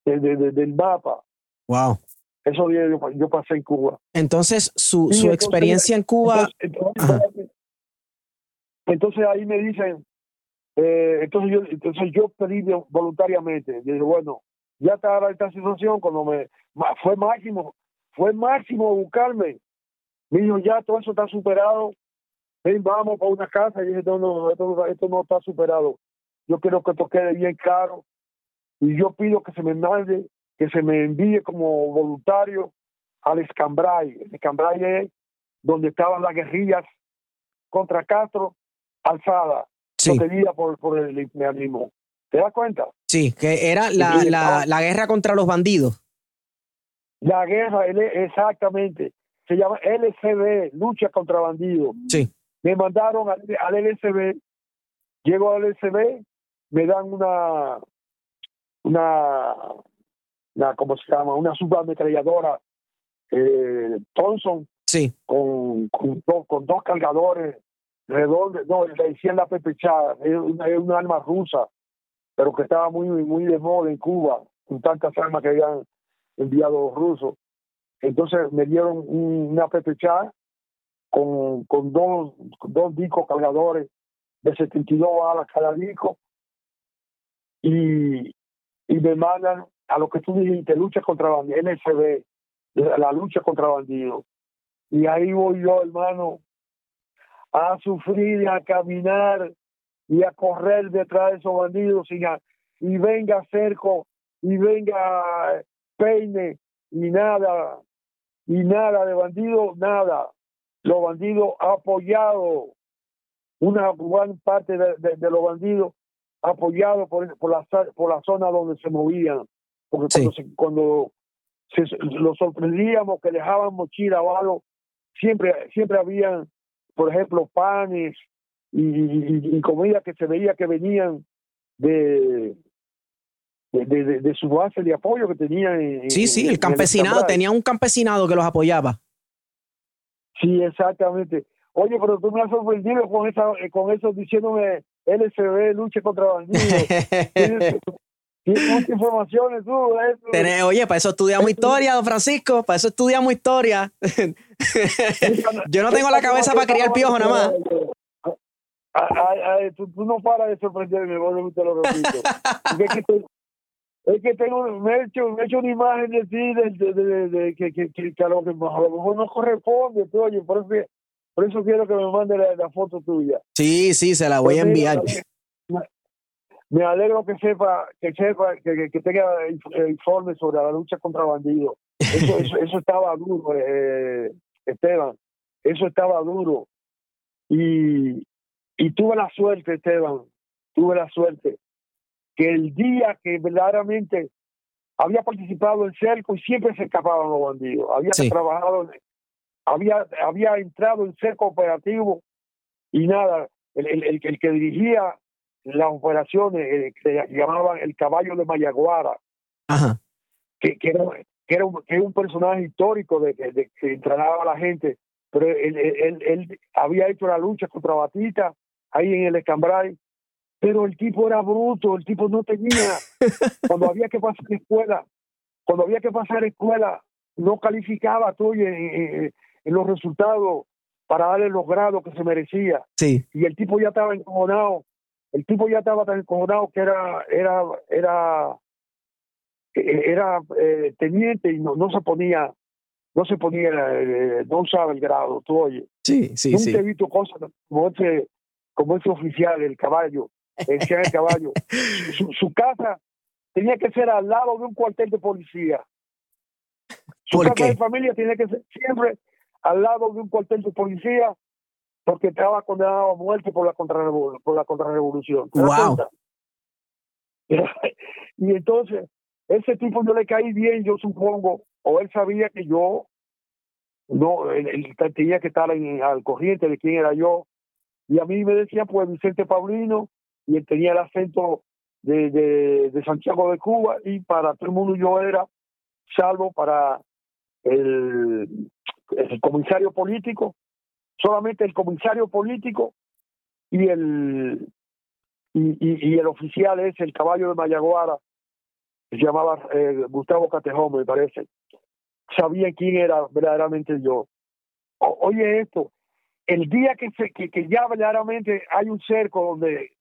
del mapa. Wow. Eso yo, yo pasé en Cuba. Entonces, su, su experiencia en Cuba. Entonces, ahí me dicen, eh, entonces yo entonces yo pedí voluntariamente. Dije, bueno, ya estaba esta situación cuando me fue máximo, fue máximo buscarme. Me dijo, ya todo eso está superado. Ven, vamos para una casa. Y dije, no, no, esto, esto no está superado. Yo quiero que esto quede bien claro. Y yo pido que se me mande que se me envíe como voluntario al Escambray. El Escambray es donde estaban las guerrillas contra Castro alzada, sí. por, por el imperialismo. ¿Te das cuenta? Sí, que era la, la, la guerra contra los bandidos. La guerra, exactamente. Se llama LCB, lucha contra bandidos. Sí. Me mandaron al, al LCB, llego al LCB, me dan una, una una ¿cómo se llama? Una subametralladora eh, Thompson sí. con, con, con, dos cargadores redondos, no, le decían la pepechada, es una, es una arma rusa, pero que estaba muy, muy de moda en Cuba, con tantas armas que habían enviado los rusos. Entonces me dieron una pepechada con, con dos, dos discos cargadores de 72 balas cada disco y, y me mandan a lo que tú dijiste, lucha contra bandidos, NSB, la lucha contra bandidos. Y ahí voy yo, hermano, a sufrir a caminar y a correr detrás de esos bandidos y, y venga cerco y venga peine y nada, y nada de bandidos, nada. Los bandidos apoyados, una gran parte de, los bandidos apoyados por, por, la, por la zona donde se movían porque cuando, se, lo sorprendíamos que dejaban mochila o algo, siempre, siempre habían, por ejemplo, panes y, comida que se veía que venían de, de, de, su base de apoyo que tenían. sí, sí, el campesinado, tenía un campesinado que los apoyaba. Sí, exactamente. Oye, pero tú me has sorprendido con esa, con eso diciéndome LCB, lucha contra bandidos. Tienes muchas informaciones tú. oye, para eso estudiamos historia, don Francisco. Para eso estudiamos historia. Yo no tengo la cabeza para criar piojo nada más. Ay, tú, no paras de sorprenderme, vos te lo repito. es, que es que tengo, me he hecho, me he hecho una imagen de ti de, de, de, que, que, que, a, lo que a lo mejor no corresponde. Tú, oye, por eso, por eso quiero que me mande la, foto tuya. Sí, sí, se la voy a pues enviar me alegro que sepa, que sepa, que, que, tenga informes sobre la lucha contra bandidos. Eso, eso, estaba duro, eh, Esteban. Eso estaba duro. Y, y tuve la suerte, Esteban, tuve la suerte, que el día que verdaderamente había participado en cerco y siempre se escapaban los bandidos. Había trabajado, había, había entrado en cerco operativo y nada, el, el, el que dirigía las operaciones eh, que se llamaban el caballo de Mayaguara, Que, que, era, que, era un, que un personaje histórico de, que entrenaba a la gente, pero él, él, él, había hecho la lucha contra Batista ahí en el Escambray, pero el tipo era bruto, el tipo no tenía, cuando había que pasar escuela, cuando había que pasar escuela, no calificaba tú en, en, los resultados para darle los grados que se merecía. Sí. Y el tipo ya estaba encojonado el tipo ya estaba tan encojonado que era era era era eh, teniente y no, no se ponía no se ponía eh, no usaba el grado tú oye sí sí nunca he visto cosas como ese como ese oficial el caballo el el caballo su, casa tenía que ser al lado de un cuartel de policía su casa de familia tenía que ser siempre al lado de un cuartel de policía porque estaba condenado a muerte por la contrarrevolución. Por la contrarrevolución. Wow. y entonces, ese tipo yo le caí bien, yo supongo, o él sabía que yo no, él, tenía que estar en, al corriente de quién era yo. Y a mí me decía, pues, Vicente Paulino, y él tenía el acento de, de, Santiago de Cuba, y para todo el mundo yo era, salvo para el, comisario político, solamente el comisario político y el y, el oficial es el caballo de Mayaguara se llamaba eh, Gustavo Catejón, me parece, sabía quién era verdaderamente yo. oye esto, el día que, se, que, que ya verdaderamente hay un cerco donde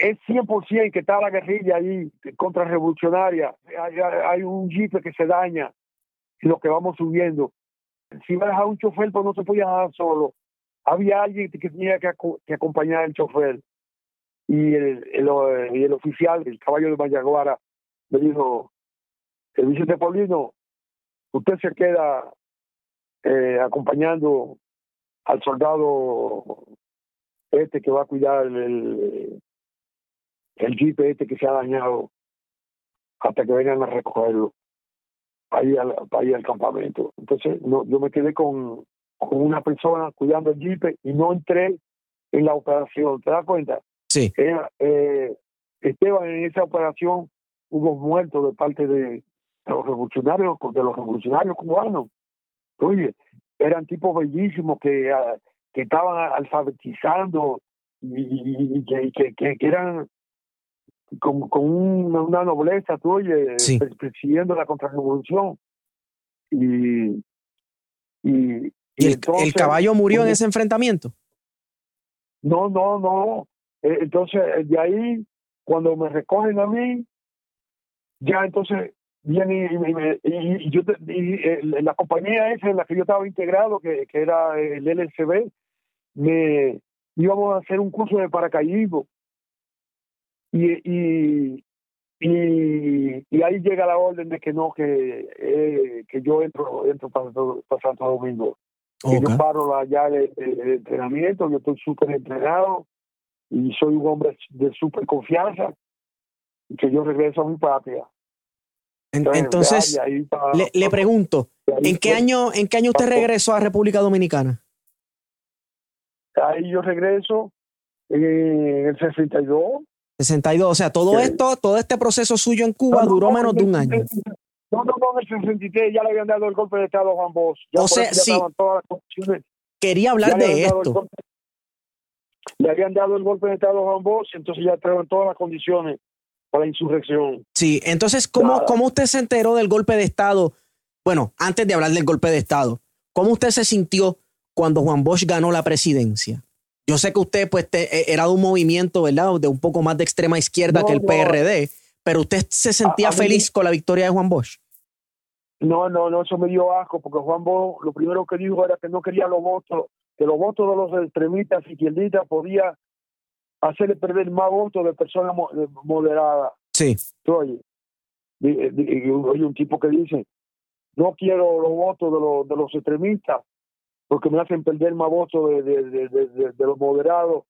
es 100% que está la guerrilla ahí contrarrevolucionaria, hay, hay un jeep que se daña y lo que vamos subiendo. Si vas a un chofer, pues no se podía dejar solo. Había alguien que tenía que, que acompañar al chofer. Y el, oficial, el caballo de Mayaguara, me dijo, el Vicente Paulino, usted se queda eh, acompañando al soldado este que va a cuidar el, el jeep este que se ha dañado hasta que vengan a recogerlo ahí al, ahí al campamento. Entonces no, yo me quedé con, con una persona cuidando el jeep y no entré en la operación. ¿Te das cuenta? Sí. eh, Esteban, en esa operación hubo muertos de parte de, los revolucionarios, de los revolucionarios cubanos. Oye, eran tipos bellísimos que, ah, que estaban alfabetizando y, que, que, que, eran con, con una, nobleza, tú oye, persiguiendo la contrarrevolución. Y, y, el, caballo murió en ese enfrentamiento? No, no, no. Eh, entonces, de ahí, cuando me recogen a mí, ya entonces viene y, y, yo eh, la compañía esa en la que yo estaba integrado, que, que era el LCB, me íbamos a hacer un curso de paracaidismo y, y, y, ahí llega la orden de que no, que, eh, que yo entro, entro para, para Santo Domingo. Que yo paro allá de, entrenamiento, yo estoy súper entrenado y soy un hombre de súper confianza y que yo regreso a mi patria. Entonces, le, le, pregunto, ¿en qué año, en qué año usted regresó a República Dominicana? Ahí yo regreso en el 62. 62, o sea, todo esto, todo este proceso suyo en Cuba duró menos de un año. No, no, no, en el 63 ya le habían dado el golpe de Estado a Juan Bosch. o sea, sí. Quería hablar de esto. le habían dado el golpe de Estado a Juan Bosch, entonces ya estaban todas las condiciones para la insurrección. Sí, entonces, ¿cómo, ¿cómo usted se enteró del golpe de Estado? Bueno, antes de hablar del golpe de Estado, ¿cómo usted se sintió cuando Juan Bosch ganó la presidencia? Yo sé que usted pues e, era de un movimiento, ¿verdad? De un poco más de extrema izquierda que el PRD, pero usted se sentía feliz con la victoria de Juan Bosch. No, no, no, eso me dio asco, porque Juan Bosch lo primero que dijo era que no quería los votos, que los votos de los extremistas izquierdistas podía hacerle perder más votos de personas moderadas. Sí. Oye, oye, un tipo que dice, no quiero los votos de los, de los extremistas, porque me hacen perder más votos de, de, de, de, los moderados.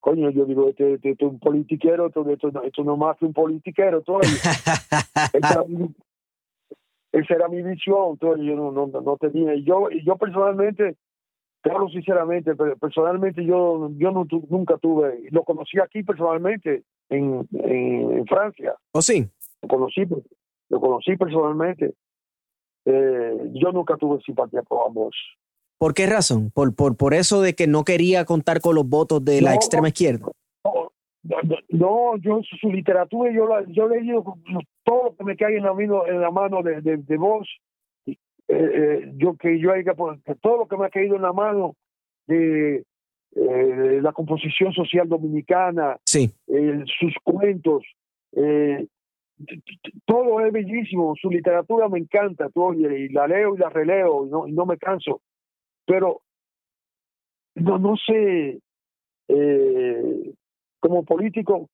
Coño, yo digo, este, este, este es un politiquero, esto, esto, esto no más que un politiquero. Esa, esa, era mi visión, yo no, no, no tenía. Y yo, y yo personalmente, claro, sinceramente, personalmente yo, yo no, nunca tuve, lo conocí aquí personalmente, en, en, Francia. ¿Oh, sí? Lo conocí, lo conocí personalmente. Eh, yo nunca tuve simpatía por ambos. ¿Por qué razón? ¿Por, por, por eso de que no quería contar con los votos de la extrema izquierda? No, yo su literatura, yo, la, yo he leído todo lo que me cae en la, en la mano de, de, vos, eh, eh, yo que yo haya, todo lo que me ha caído en la mano de eh, la composición social dominicana, sí. sus cuentos, todo es bellísimo, su literatura me encanta, todo, y la leo y la releo y no, y no me canso pero no, no sé, eh, como político,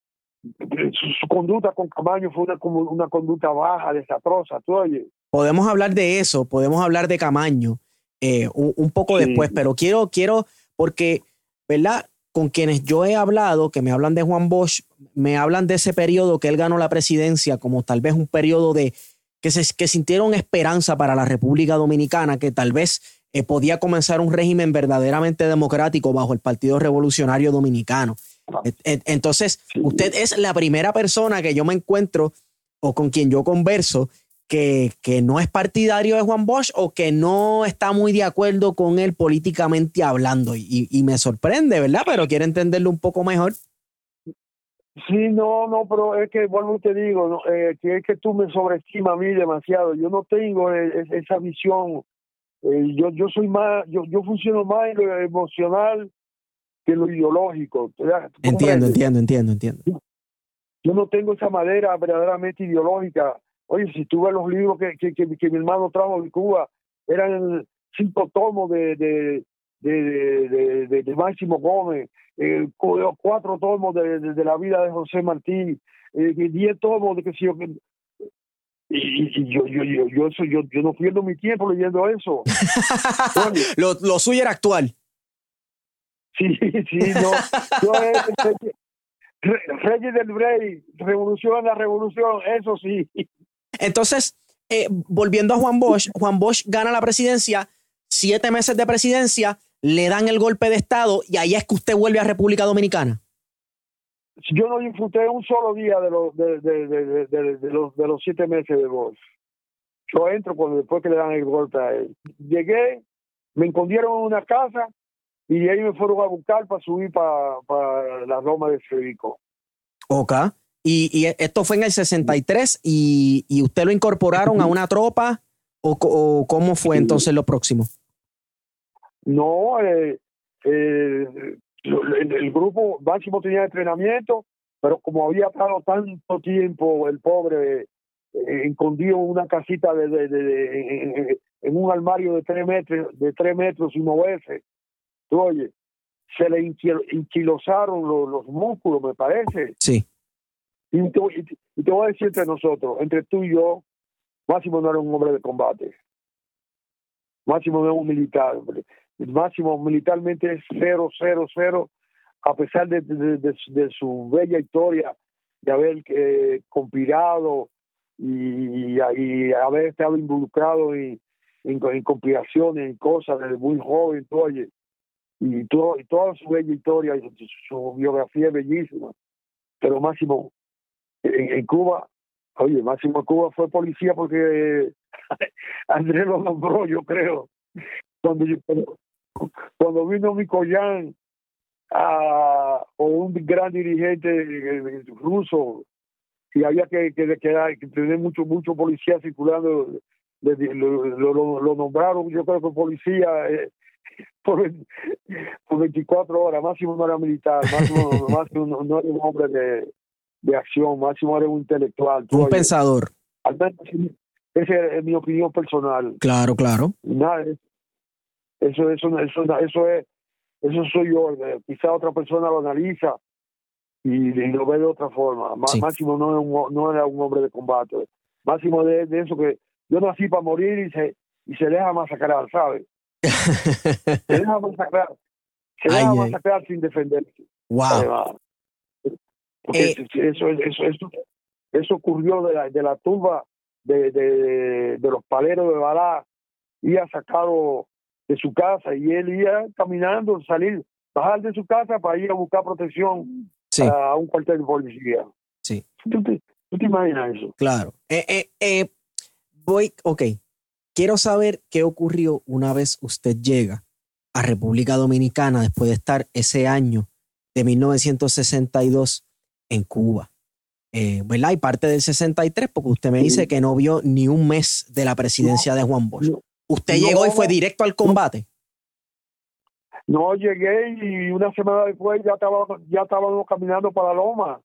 su, conducta con Camaño fue una, como una conducta baja, desastrosa, tú oye. Podemos hablar de eso, podemos hablar de Camaño eh, un, poco después, pero quiero, quiero, porque, ¿verdad? Con quienes yo he hablado, que me hablan de Juan Bosch, me hablan de ese periodo que él ganó la presidencia como tal vez un periodo de que, se, que sintieron esperanza para la República Dominicana, que tal vez eh, podía comenzar un régimen verdaderamente democrático bajo el Partido Revolucionario Dominicano. Entonces, usted es la primera persona que yo me encuentro o con quien yo converso que, que, no es partidario de Juan Bosch o que no está muy de acuerdo con él políticamente hablando. Y, y me sorprende, ¿verdad? Pero quiero entenderlo un poco mejor. Sí, no, no, pero es que, vuelvo y te digo, no, eh, que es que tú me sobreestimas a mí demasiado. Yo no tengo eh, es- esa visión. Eh, yo, yo soy más, yo, yo funciono más en lo emocional que en lo ideológico. ¿verdad? ¿Tú Entiendo, entiendo, entiendo, entiendo. Yo no tengo esa madera verdaderamente ideológica. Oye, si tú ves los libros que, que, que, que mi hermano trajo de Cuba, eran cinco tomos de, de, de, de, de- Máximo Gómez, eh, cu- cuatro tomos de, la vida de José Martí, eh, diez tomos de que si yo... Y, yo, yo, yo, yo, eso, yo, yo no pierdo mi tiempo leyendo eso. Oye, lo, lo suyo era actual. Sí, sí, no. Yo, eh, Re- Reyes del Rey, revolución la revolución, eso sí. Entonces, eh, volviendo a Juan Bosch, Juan Bosch gana la presidencia, siete meses de presidencia, le dan el golpe de Estado y ahí es que usted vuelve a República Dominicana. Yo no disfruté un solo día de los, de, de, de, de- de- de los, de los siete meses de voz. Yo entro cuando después que le dan el golpe a él. Llegué, me escondieron en una casa y ahí me fueron a buscar para subir para, para la Roma de Federico. Ok. Y, y esto fue en el 63 y, y usted lo incorporaron a una tropa o, o cómo fue entonces lo próximo. No, eh, eh, el, el grupo máximo tenía entrenamiento, pero como había estado tanto tiempo el pobre eh, escondido en una casita de, de- de- de- en, un armario de tres metros, de tres metros sin moverse, tú oye, se le inquil- inquilosaron los, los músculos, me parece. Sí. Y te, y y voy a decir entre nosotros, entre tú y yo, Máximo no era un hombre de combate. Máximo no es un militar. Hombre. Máximo militarmente es cero, cero, cero, a pesar de, de- de- su bella historia de haber eh, conspirado y, y haber estado involucrado en, en, en conspiraciones, en cosas desde muy joven, tú, oye, y, todo, y toda su bella historia, y su, biografía es bellísima. Pero Máximo, en, Cuba, oye, Máximo Cuba fue policía porque Andrés lo nombró, yo creo. Cuando, yo- cuando, vino Mikoyan a, o un gran dirigente eh, ruso y había que, que, que, que tener mucho mucho policía circulando lo, lo, lo- lo nombraron yo creo que policía eh, por, por 24 horas máximo no era militar máximo, máximo no, no era un hombre de, de acción máximo era un intelectual Un pensador. Al menos esa es mi opinión personal Claro, claro. nada eso eso eso eso es eso soy yo quizá otra persona lo analiza y, y lo ve de otra forma Má- Sí. máximo no era un, no era un hombre de combate máximo de, de eso que yo nací para morir y se y se deja masacrar sabes se deja masacrar se deja Ay, ay. masacrar sin defenderse wow. además. Porque Eh. eso, eso, eso, eso ocurrió de la, de la tumba de, de, de los paleros de Balá, iba sacado de su casa y él iba caminando, salir, bajar de su casa para ir a buscar protección Sí, a un cuartel de policía. sí. ¿Tú te, tú te imaginas eso? Claro. Eh, eh, eh, voy, ok. Quiero saber qué ocurrió una vez usted llega a República Dominicana después de estar ese año de 1962 en Cuba. Eh, ¿Verdad? Y parte del 63, porque usted me dice que no vio ni un mes de la presidencia de Juan Bosch. No, Usted No. llegó y fue directo al combate. no llegué y una semana después ya estaba ya estábamos caminando para Loma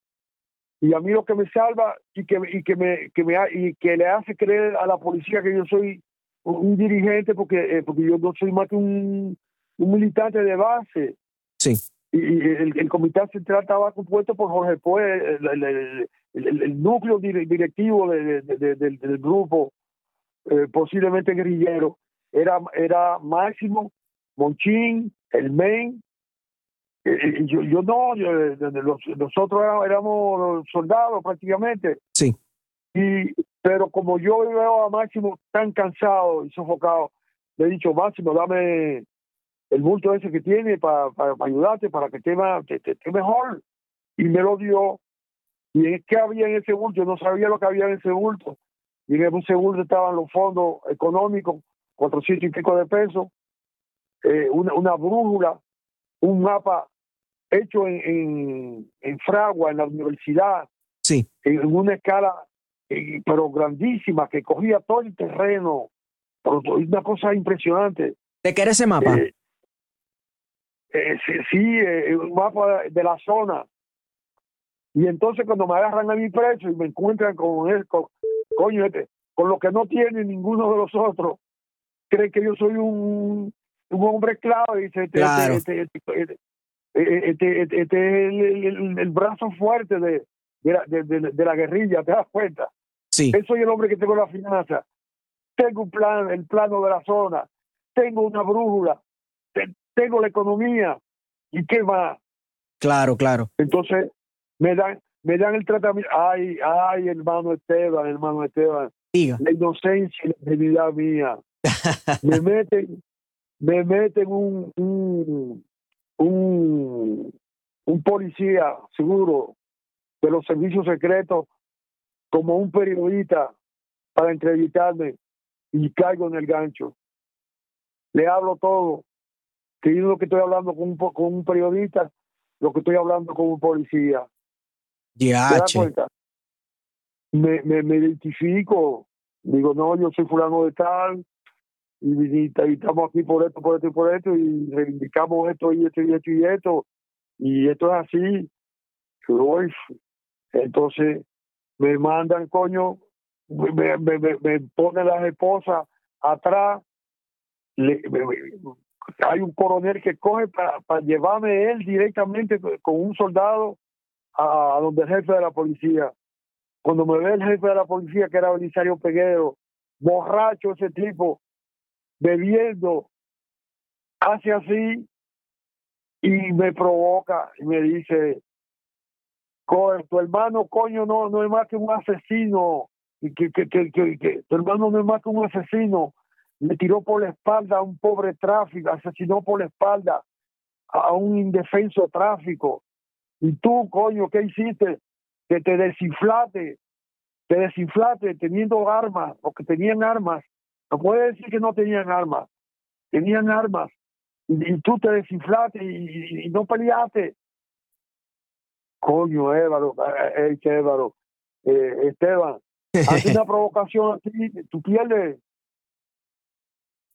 y a mí lo que me salva y que y que me que me y que le hace creer a la policía que yo soy un, dirigente porque eh, porque yo no soy más que un, un militante de base Sí. y, y el, el comité central estaba compuesto por Jorge Poe el, el, núcleo dire- directivo de- de- de- del, del grupo eh, posiblemente guerrillero era era Máximo Monchín el Men eh, yo, yo no, yo, eh, los- nosotros éramos, éramos soldados prácticamente. Sí. Y, pero como yo veo a Máximo tan cansado y sofocado, le he dicho, Máximo, dame el bulto ese que tiene para, para, ayudarte, para que que- que esté mejor. Y me lo dio. Y es que había en ese bulto, yo no sabía lo que había en ese bulto. Y en ese bulto estaban los fondos económicos, 400 y pico de pesos, eh, una, una brújula, un mapa hecho en, en, en Fragua, en la universidad, Sí. en una escala eh, pero grandísima que cogía todo el terreno pero una cosa impresionante ¿De qué era ese mapa? Eh, sí, un mapa de la zona y entonces cuando me agarran a mi preso y me encuentran con él con, coño este, con lo que no tiene ninguno de los otros creen que yo soy un, un hombre clave y dice este, Claro. este, este, este, este, este- este- este es el, el- el brazo fuerte de, de, la, de- la guerrilla, ¿te das cuenta? Sí. Él soy el hombre que tengo la finanza. Tengo un plan, el plano de la zona. Tengo una brújula. te- tengo la economía. ¿Y qué más? Claro, claro. Entonces, me dan, me dan el tratamiento. Ay, ay, hermano Esteban, hermano Esteban. Diga. La inocencia y la dignidad mía. me meten, me meten un, un, un, un policía seguro de los servicios secretos como un periodista para entrevistarme y caigo en el gancho. Le hablo todo. Que yo lo que estoy hablando con un, con un periodista, lo que estoy hablando con un policía. ¿Te das Yache. cuenta? Me, me, me identifico. Digo, no, yo soy fulano de tal. Y, y- y estamos aquí por esto, por esto y por esto. Y reivindicamos esto y esto y esto y esto. Y esto es así. Uy, Entonces, me mandan, coño, me, me, me, me ponen las esposas atrás. Le- hay un coronel que coge para, para llevarme él directamente con un soldado a, donde el jefe de la policía. Cuando me ve el jefe de la policía, que era Belisario Peguero, borracho ese tipo, bebiendo, hace así y me provoca y me dice, "Co- tu hermano, coño, no, no es más que un asesino, y que, que, que- que tu hermano no es más que un asesino, le tiró por la espalda a un pobre tráfico, asesinó por la espalda a un indefenso tráfico. Y tú, coño, ¿qué hiciste? Que te desinflate, te desinflate teniendo armas, porque tenían armas. No puedes decir que no tenían armas, tenían armas. Y, y tú te desinflaste y, y- y no peleaste. Coño, Évaro, eh, eh, Évaro, eh, Esteban, hace una provocación así, tú pierdes.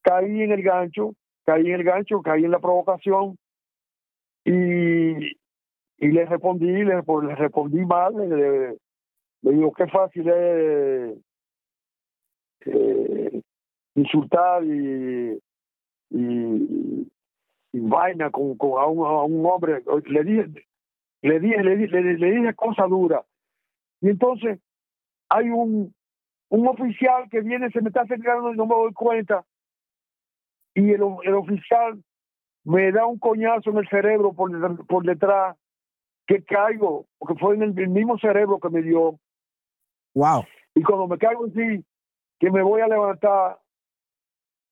Caí en el gancho, caí en el gancho, caí en la provocación y, y le respondí, le, pues, le respondí mal, le, le- digo, qué fácil es eh, insultar y, y, vaina con, con a, un, a un hombre. Le dije, le dije, le dije, le, dije cosas duras. Y entonces hay un, un oficial que viene, se me está acercando y no me doy cuenta. Y el, el oficial me da un coñazo en el cerebro por, por detrás que caigo, porque fue en el, mismo cerebro que me dio. Wow. Y cuando me caigo así, que me voy a levantar,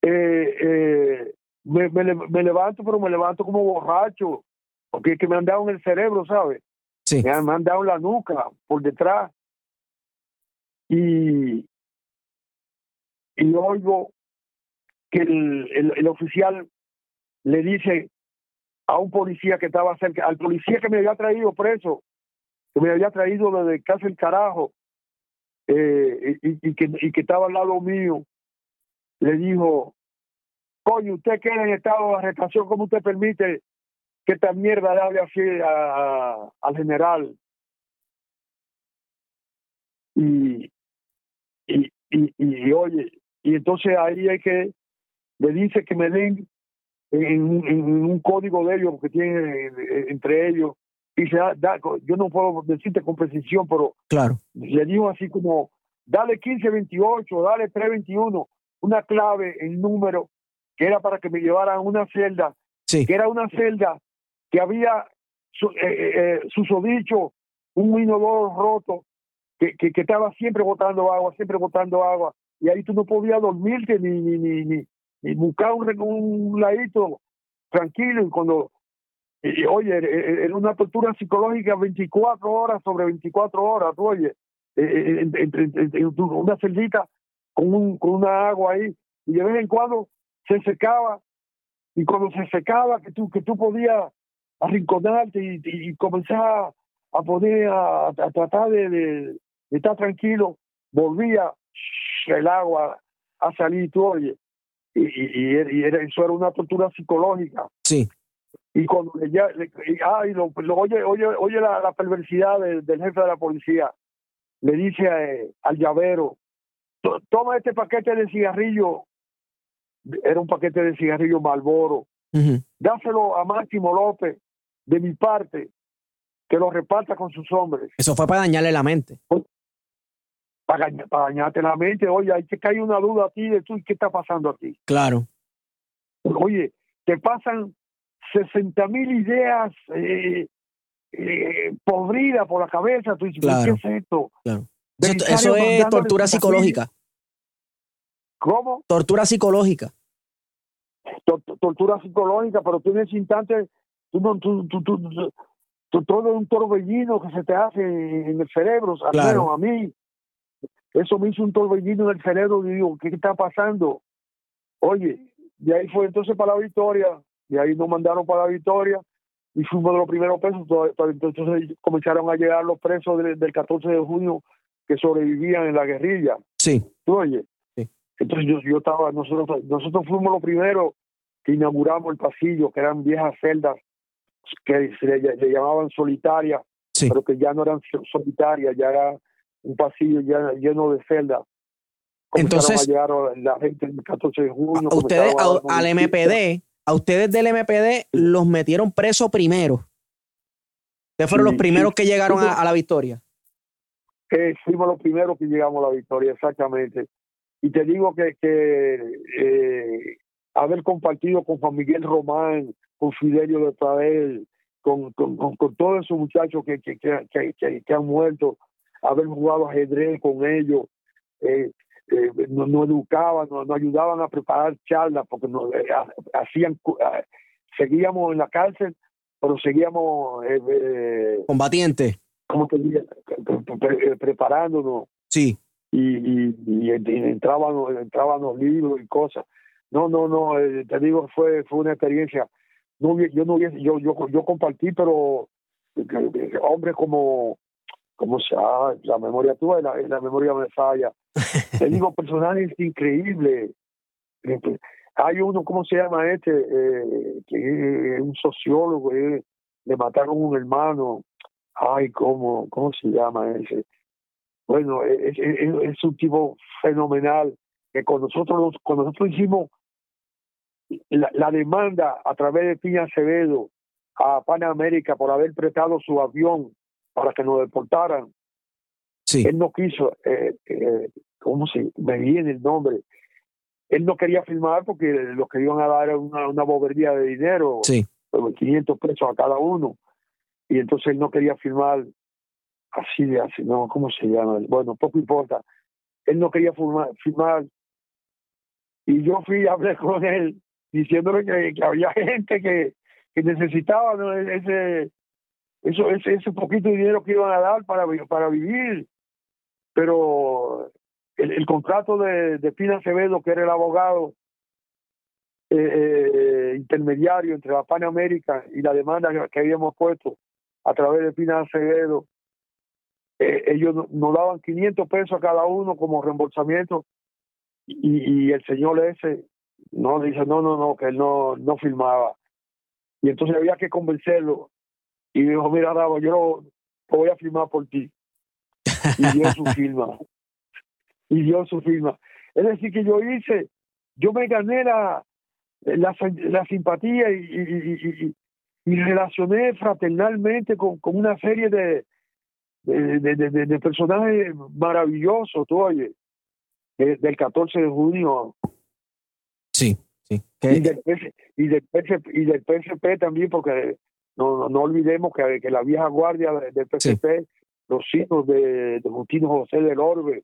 eh, eh, me, me, le- me levanto, pero me levanto como borracho, porque es que me han dado en el cerebro, ¿sabes? Sí. Me han, me han dado en la nuca, por detrás. Y, y oigo que el, el, el oficial le dice a un policía que estaba cerca, al policía que me había traído preso, que me había traído desde casa el carajo, eh, y, que, y que estaba al lado mío, le dijo, coño, usted queda en estado de arrestación, ¿cómo usted permite que esta mierda le hable así a- a- al general? Y, y, y, y, oye, y entonces ahí hay que, le dice que me den en, un- en un código de ellos que tienen eh, entre ellos, y se da- yo no puedo decirte con precisión, pero Claro. le dijo así como, dale 1528, dale 321, una clave, el número, que era para que me llevaran a una celda, Sí. que era una celda que había su, eh, eh, eh, susodicho, un inodoro roto, que, que, que estaba siempre botando agua, siempre botando agua, y ahí tú no podías dormirte ni, ni, ni, ni, ni buscar un, un ladito tranquilo, y cuando y, y, oye, e- e- era una tortura psicológica 24 horas sobre 24 horas, tú oye, eh, eh, en- en- en- en- en una celdita con, un, con una agua ahí, y de vez en cuando se secaba, y cuando se secaba, que tú, que tú podías arrinconarte y, y comenzar a poner, a, a tratar de, de, estar tranquilo, volvía el agua a salir, tú oye, y, y, y era, eso era una tortura psicológica. Sí. Y cuando ya, y, ah, y lo, lo, oye, oye, oye la, la perversidad del, del jefe de la policía, le dice a, al llavero, toma este paquete de cigarrillo, era un paquete de cigarrillo Malboro, uh -huh. dáselo a Máximo López de mi parte, que lo reparta con sus hombres. Eso fue para dañarle la mente. Para, para dañarte la mente, oye, hay que caer una duda a ti de tú y qué está pasando aquí. Claro. Oye, te pasan 60 mil ideas eh, eh, podridas por la cabeza, tú dices, claro. ¿qué es esto? Claro. Eso, eso es tortura psicológica. ¿Cómo? Tortura psicológica. Tortura psicológica, pero tú en ese instante, tú tú, tú, tú, tú todo un torbellino que se te hace en el cerebro, al Claro. menos a mí. Eso me hizo un torbellino en el cerebro y digo, ¿qué está pasando? Oye, de ahí fue entonces para la victoria, de ahí nos mandaron para la victoria y fuimos de los primeros presos. to- to- Entonces comenzaron a llegar los presos del, del 14 de junio que sobrevivían en la guerrilla. Sí. ¿Tú oyes? Sí. Entonces yo, yo estaba, nosotros, nosotros fuimos los primeros que inauguramos el pasillo, que eran viejas celdas que se le, le llamaban solitarias, Sí. pero que ya no eran so- solitarias, ya era un pasillo ya lleno de celdas. Entonces- a la gente el 14 de junio. A ustedes, comenzaron a- a- al MPD, a ustedes del MPD los metieron preso primero. Ustedes fueron Sí, los primeros sí. que llegaron a, a la victoria. Eh, fuimos los primeros que llegamos a la victoria, exactamente. Y te digo que, que eh, haber compartido con Juan Miguel Román, con Fidelio de Travel, con, con, con, con todos esos muchachos que, que, que- que han muerto, haber jugado ajedrez con ellos, eh, eh, nos, nos educaban, nos, nos ayudaban a preparar charlas, porque nos eh, ha- hacían, eh, seguíamos en la cárcel, pero seguíamos eh, eh, Combatiente. ¿cómo te diría? Pre- pre- preparándonos Sí. y, y, y, en- y entraban, entraban los libros y cosas. No, no, no, te digo, fue fue una experiencia. No, yo no yo, yo, yo compartí, pero hombres como, como se, ah, la memoria tuya, la, la memoria me falla. te digo, personajes increíbles. Hay uno, ¿cómo se llama este? Eh, que es un sociólogo, eh, le mataron un hermano. Ay, ¿cómo, cómo se llama ese? Bueno, es, es, es un tipo fenomenal que con nosotros, con nosotros hicimos la, la demanda a través de Piña Acevedo a Panamérica por haber prestado su avión para que nos deportaran. Sí. Él no quiso, eh, eh, ¿cómo se me viene el nombre? Él no quería firmar porque lo que iban a dar era una, una bobería de dinero, Sí. 500 pesos a cada uno. Y entonces él no quería firmar así de así, no, ¿cómo se llama? Bueno, poco importa. Él no quería firmar, firmar. Y yo fui y hablé con él diciéndole que, que había gente que, que necesitaba ¿no? ese, eso, ese, ese poquito de dinero que iban a dar para, para vivir. Pero el, contrato de, de Pina Acevedo, que era el abogado eh, eh, intermediario entre la Panamérica y la demanda que, habíamos puesto a través de Pina Acevedo, eh, ellos no- nos daban 500 pesos a cada uno como reembolsamiento y, y el señor ese no dice no no no que él no no firmaba y entonces había que convencerlo y dijo mira Rabo yo lo, lo voy a firmar por ti y dio su firma y dio su firma es decir que yo hice yo me gané la la, la simpatía y, y, y, y, y relacioné fraternalmente con, con una serie de de, de, de, personajes maravillosos, tú oye, de- del 14 de junio Sí. Sí. y del, PS y, del PSP, y del PSP también, porque no, no, no olvidemos que, que la vieja guardia de- del PSP, los hijos de, de Justino José del Orbe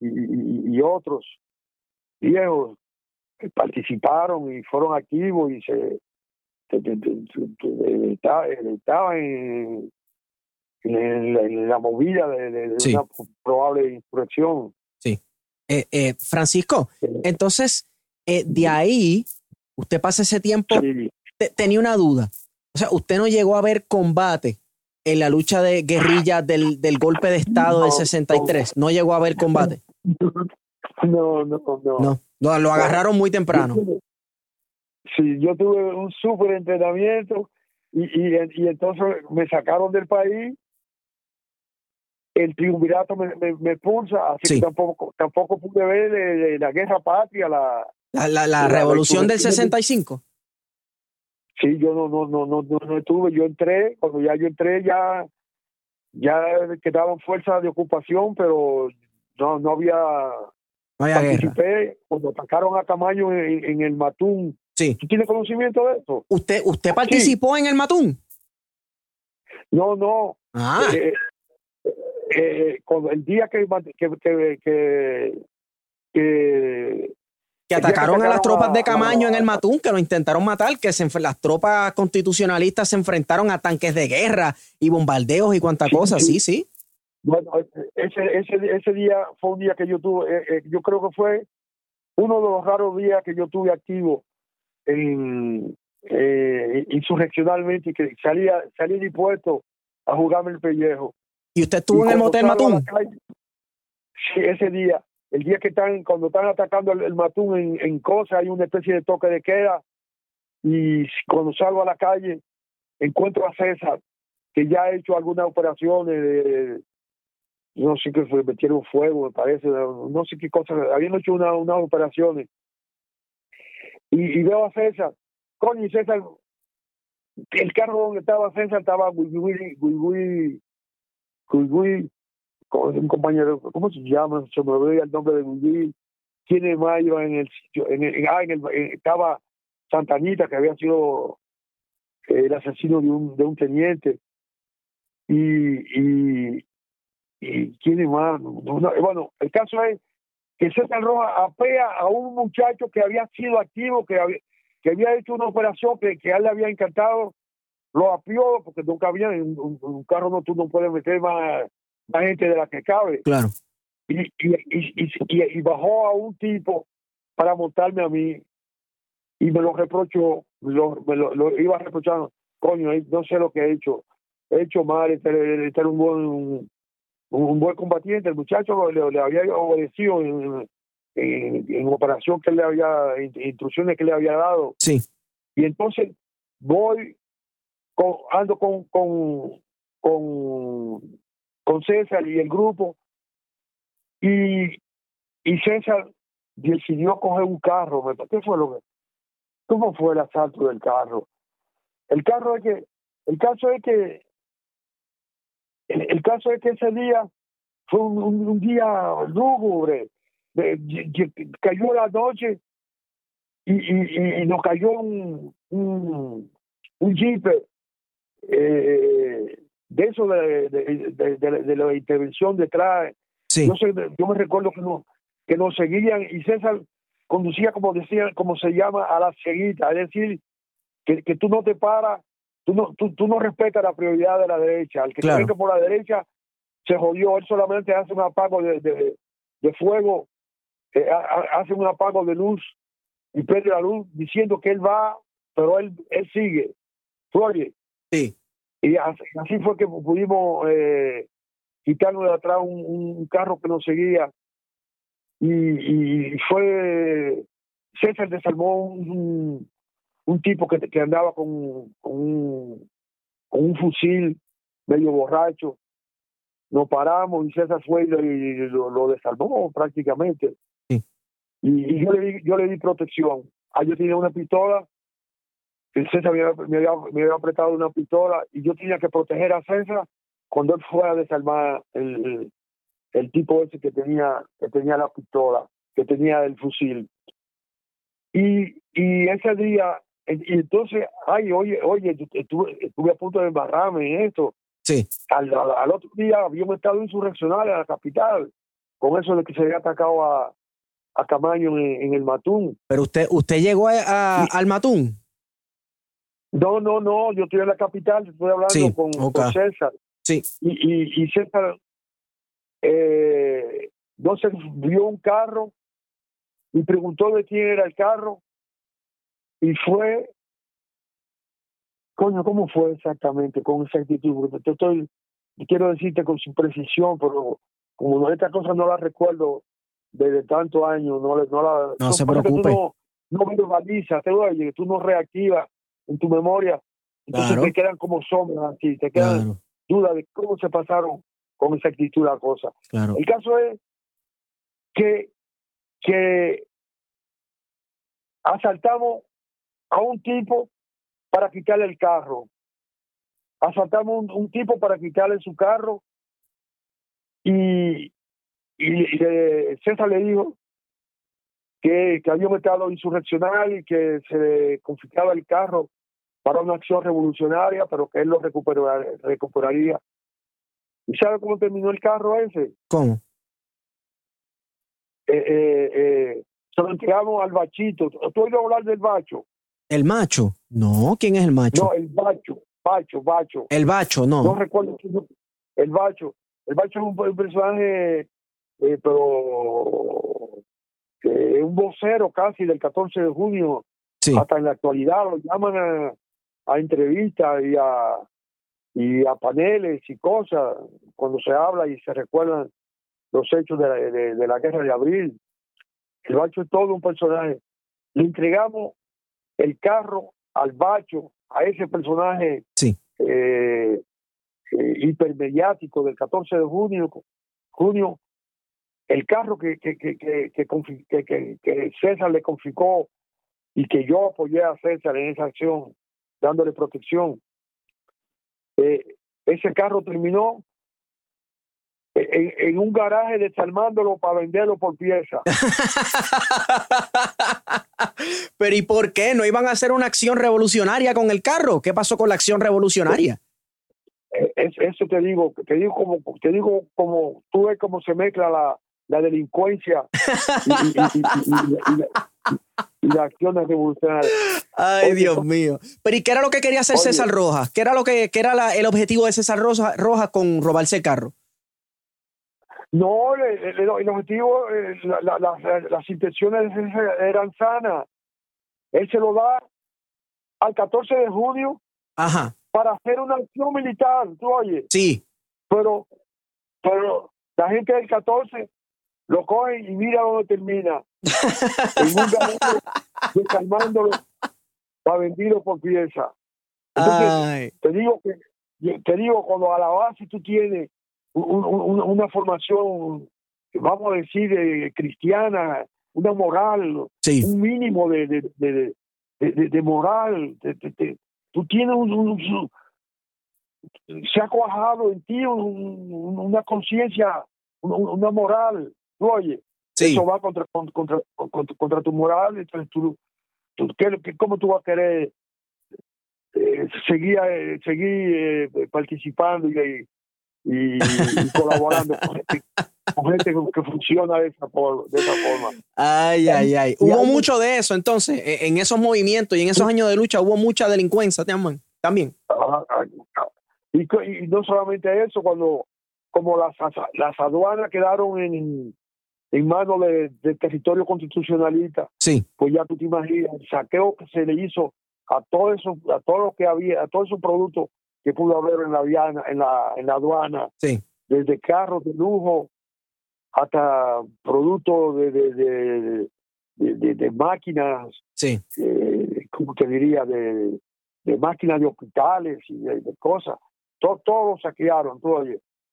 y, y, y otros viejos que participaron y fueron activos y se, se- se- se- se- esta- estaban en, en la, en la movida de, Sí. una probable insurrección. eh, eh, Francisco, entonces, eh, de ahí, usted pasa ese tiempo, Sí. te- tenía una duda. O sea, usted no llegó a ver combate en la lucha de guerrilla del, del golpe de Estado del 63. No llegó a ver combate. No, no, no. No, no, lo agarraron muy temprano. Sí, yo tuve un súper entrenamiento y, y, y entonces me sacaron del país el triunvirato me, me, me expulsa, así Sí. que tampoco, tampoco pude ver eh, la guerra patria, la La, la, la revolución del- 65. Sí, yo no, no, no, no, no, no estuve, yo entré, cuando ya yo entré ya, ya quedaban fuerzas de ocupación, pero no, no había, había guerra. participé, cuando atacaron a Camaño en, en el Matún, Sí. ¿tú tienes conocimiento de eso? ¿Usted, usted participó en el Matún? No, no, Ah, eh, eh, cuando el día que, que, que, que, que atacaron a las tropas de Camaño en el Matún, que lo intentaron matar, que se, las tropas constitucionalistas se enfrentaron a tanques de guerra y bombardeos y cuanta Sí, cosa. sí. Sí. Bueno, ese, ese, ese día fue un día que yo tuve, eh, eh, yo creo que fue uno de los raros días que yo tuve activo en, eh, insurreccionalmente y que salía, salí dispuesto a jugarme el pellejo. ¿Y usted estuvo Y en el motel Matún? calle- Sí, ese día, el día que están, cuando están atacando el, el Matún en, Cosa, hay una especie de toque de queda y cuando salgo a la calle encuentro a César, que ya ha hecho algunas operaciones de, no sé qué fue, metieron fuego, me parece, no sé qué cosa, habían hecho una, unas operaciones. Y, veo a César, coño, y César, el carro donde estaba César estaba Gui, Gui, un compañero, ¿cómo se llama? Se me olvidó el nombre de Gui, tiene Mayo en el sitio, en el, ah, en el, estaba Santanita, que había sido eh, el asesino de un, de un teniente. Y, y, y es más. No, no, bueno, el caso es que César Rojas apea a un muchacho que había sido activo, que había, que había hecho una operación que, que a él le había encantado, lo apió, porque nunca había, un, un carro no, tú no puedes meter más, más gente de la que cabe. Claro. y, y, y, y, bajó a un tipo para montarme a mí y me lo reprochó, lo, me lo, lo iba reprochando, coño, no sé lo que he hecho, he hecho mal, este, este era un buen, un, un buen combatiente, el muchacho le, le había obedecido en, en, en operación que le había, in- instrucciones que le había dado, Sí. y entonces voy, con, ando con, con, con, con César y el grupo, y, y César decidió coger un carro. ¿me- ¿Qué fue lo que? ¿Cómo fue el asalto del carro? El carro es que, el caso es que, el, caso es que ese día fue un, día lúgubre. Cayó la noche y, y, y nos cayó un, un, un jeep eh, de eso de, de, de, de- la intervención detrás Sí. yo, sé, yo me recuerdo que nos, que nos seguían y César conducía como decía, como se llama, a la ceguita, es decir, que, que tú no te paras, tú no, tú, tú no respetas la prioridad de la derecha, el que Claro. se por la derecha se jodió, él solamente hace un apago de, de, de fuego, eh, ha- ha- hace un apago de luz y pierde la luz diciendo que él va, pero él, él sigue. ¿Tú oyes? Sí. Y así, fue que pudimos eh, quitarnos de atrás un, un carro que nos seguía. Y, y fue. César desarmó un, un, un tipo que, que andaba con, con, un, con un fusil medio borracho. Nos paramos y César fue y, lo- y lo, lo desarmó prácticamente. Sí. Y, y yo, le di, yo le di protección. Ah, yo tenía una pistola César me había, me, había, me había apretado una pistola y yo tenía que proteger a César cuando él fuera a desarmar el, el, tipo ese que tenía que tenía la pistola, que tenía el fusil. Y, y ese día, y entonces, ay, oye, oye, estuve, estuve a punto de embarrarme en esto. Sí. Al, al, al otro día habíamos estado insurreccionales en la capital, con eso de que se había atacado a, a Camaño en, en el Matún. Pero usted, usted llegó a, a- al Matún. No, no, no, yo estoy en la capital, estoy hablando Sí, con, con César. Sí. Y, y, y César, eh, entonces vio un carro y preguntó de quién era el carro y fue Coño, ¿cómo fue exactamente con esa actitud? Te estoy, quiero decirte con su precisión, pero como no, esta cosa no la recuerdo desde tantos años, no, no la... No se preocupe. Tú no, no verbalizas, te oye, tú no reactivas en tu memoria, entonces Claro. te quedan como sombras aquí, te quedan Claro, dudas de cómo se pasaron con esa actitud la cosa. claro. El caso es que, que asaltamos a un tipo para quitarle el carro. Asaltamos un, un tipo para quitarle su carro y, y, y le- César le dijo que, que había un estado insurreccional y que se le confiscaba el carro para una acción revolucionaria, pero que él lo recuperar- recuperaría. ¿Y sabe cómo terminó el carro ese? ¿Cómo? eh, eh, eh, se lo entregamos al bachito. ¿Tú oído hablar del bacho? ¿El macho? No, ¿quién es el macho? No, el bacho, bacho, bacho. El bacho, no. No recuerdo el bacho. El bacho es un, personaje, eh, pero un vocero casi del 14 de junio. Sí. Hasta en la actualidad lo llaman a, a entrevistas y a, y a paneles y cosas cuando se habla y se recuerdan los hechos de la, de- de la guerra de abril. El Bacho es todo un personaje. Le entregamos el carro al Bacho, a ese personaje Sí. eh, eh, hipermediático del 14 de junio, junio el carro que, que, que, que, que, confi- que- que- que César le confiscó y que yo apoyé a César en esa acción, dándole protección. Eh, ese carro terminó en, en un garaje desarmándolo para venderlo por pieza. Pero ¿y por qué? ¿No iban a hacer una acción revolucionaria con el carro? ¿Qué pasó con la acción revolucionaria? Eh, es- eso te digo, te digo como, te digo como, tú ves cómo se mezcla la, la delincuencia y la- las acciones revolucionarias. Ay, Oye, Dios mío. Pero ¿y qué era lo que quería hacer Oye. César Rojas? ¿Qué era lo que qué era la- el objetivo de César Rojas con robarse el carro? No, el, el- el objetivo, eh, la- la- la- las intenciones eran sanas. Él se lo da al 14 de junio Ajá, para hacer una acción militar, tú oyes, sí. pero, pero la gente del 14 lo coge y mira dónde termina. un garaje desarmándolo para venderlo por pieza. Entonces, Ay, te digo que te digo cuando a la base tú tienes un- un- una formación vamos a decir eh, cristiana una moral sí, un mínimo de de, de, de- de- moral tú tienes un, un- se ha cuajado en ti un- un- una conciencia un- un- una moral tú oye sí. eso va contra contra, contra, contra- tu moral entonces tú, tú ¿qué- qué- cómo tú vas a querer eh, seguir eh, seguir eh, participando y, y, y colaborando con gente, con gente que funciona de esa, por- de esa forma Ay, ay, ay. Hubo mucho de eso entonces. e- En esos movimientos y en esos años de lucha hubo mucha delincuencia también. también. Ah, ah, ah. y, y no solamente eso cuando como las las aduanas quedaron en en manos de- del territorio constitucionalista. Sí, pues ya tú te imaginas el saqueo que se le hizo a todo eso, a todo lo que había, a todos esos productos que pudo haber en la aduana, en la, en la aduana, sí. desde carros de lujo hasta productos de, de, de, de, máquinas, Sí, eh, como te diría, de, máquinas de hospitales y de, cosas. Todo, todo lo saquearon, todo,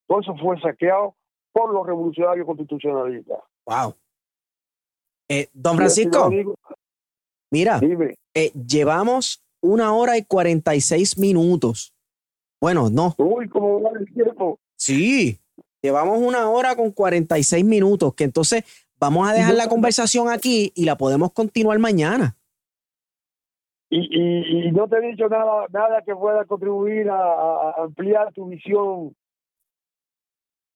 todo eso fue saqueado por los revolucionarios constitucionalistas. wow. Eh, don Francisco, digo, mira, eh, llevamos una hora y 46 minutos. Bueno, no, uy, ¿cómo va el tiempo? sí, llevamos una hora con 46 minutos, que entonces vamos a dejar la conversación aquí y la podemos continuar mañana. y, y, y no te he dicho nada nada que pueda contribuir a ampliar tu visión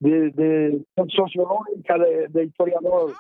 de, de sociológica de, de historiador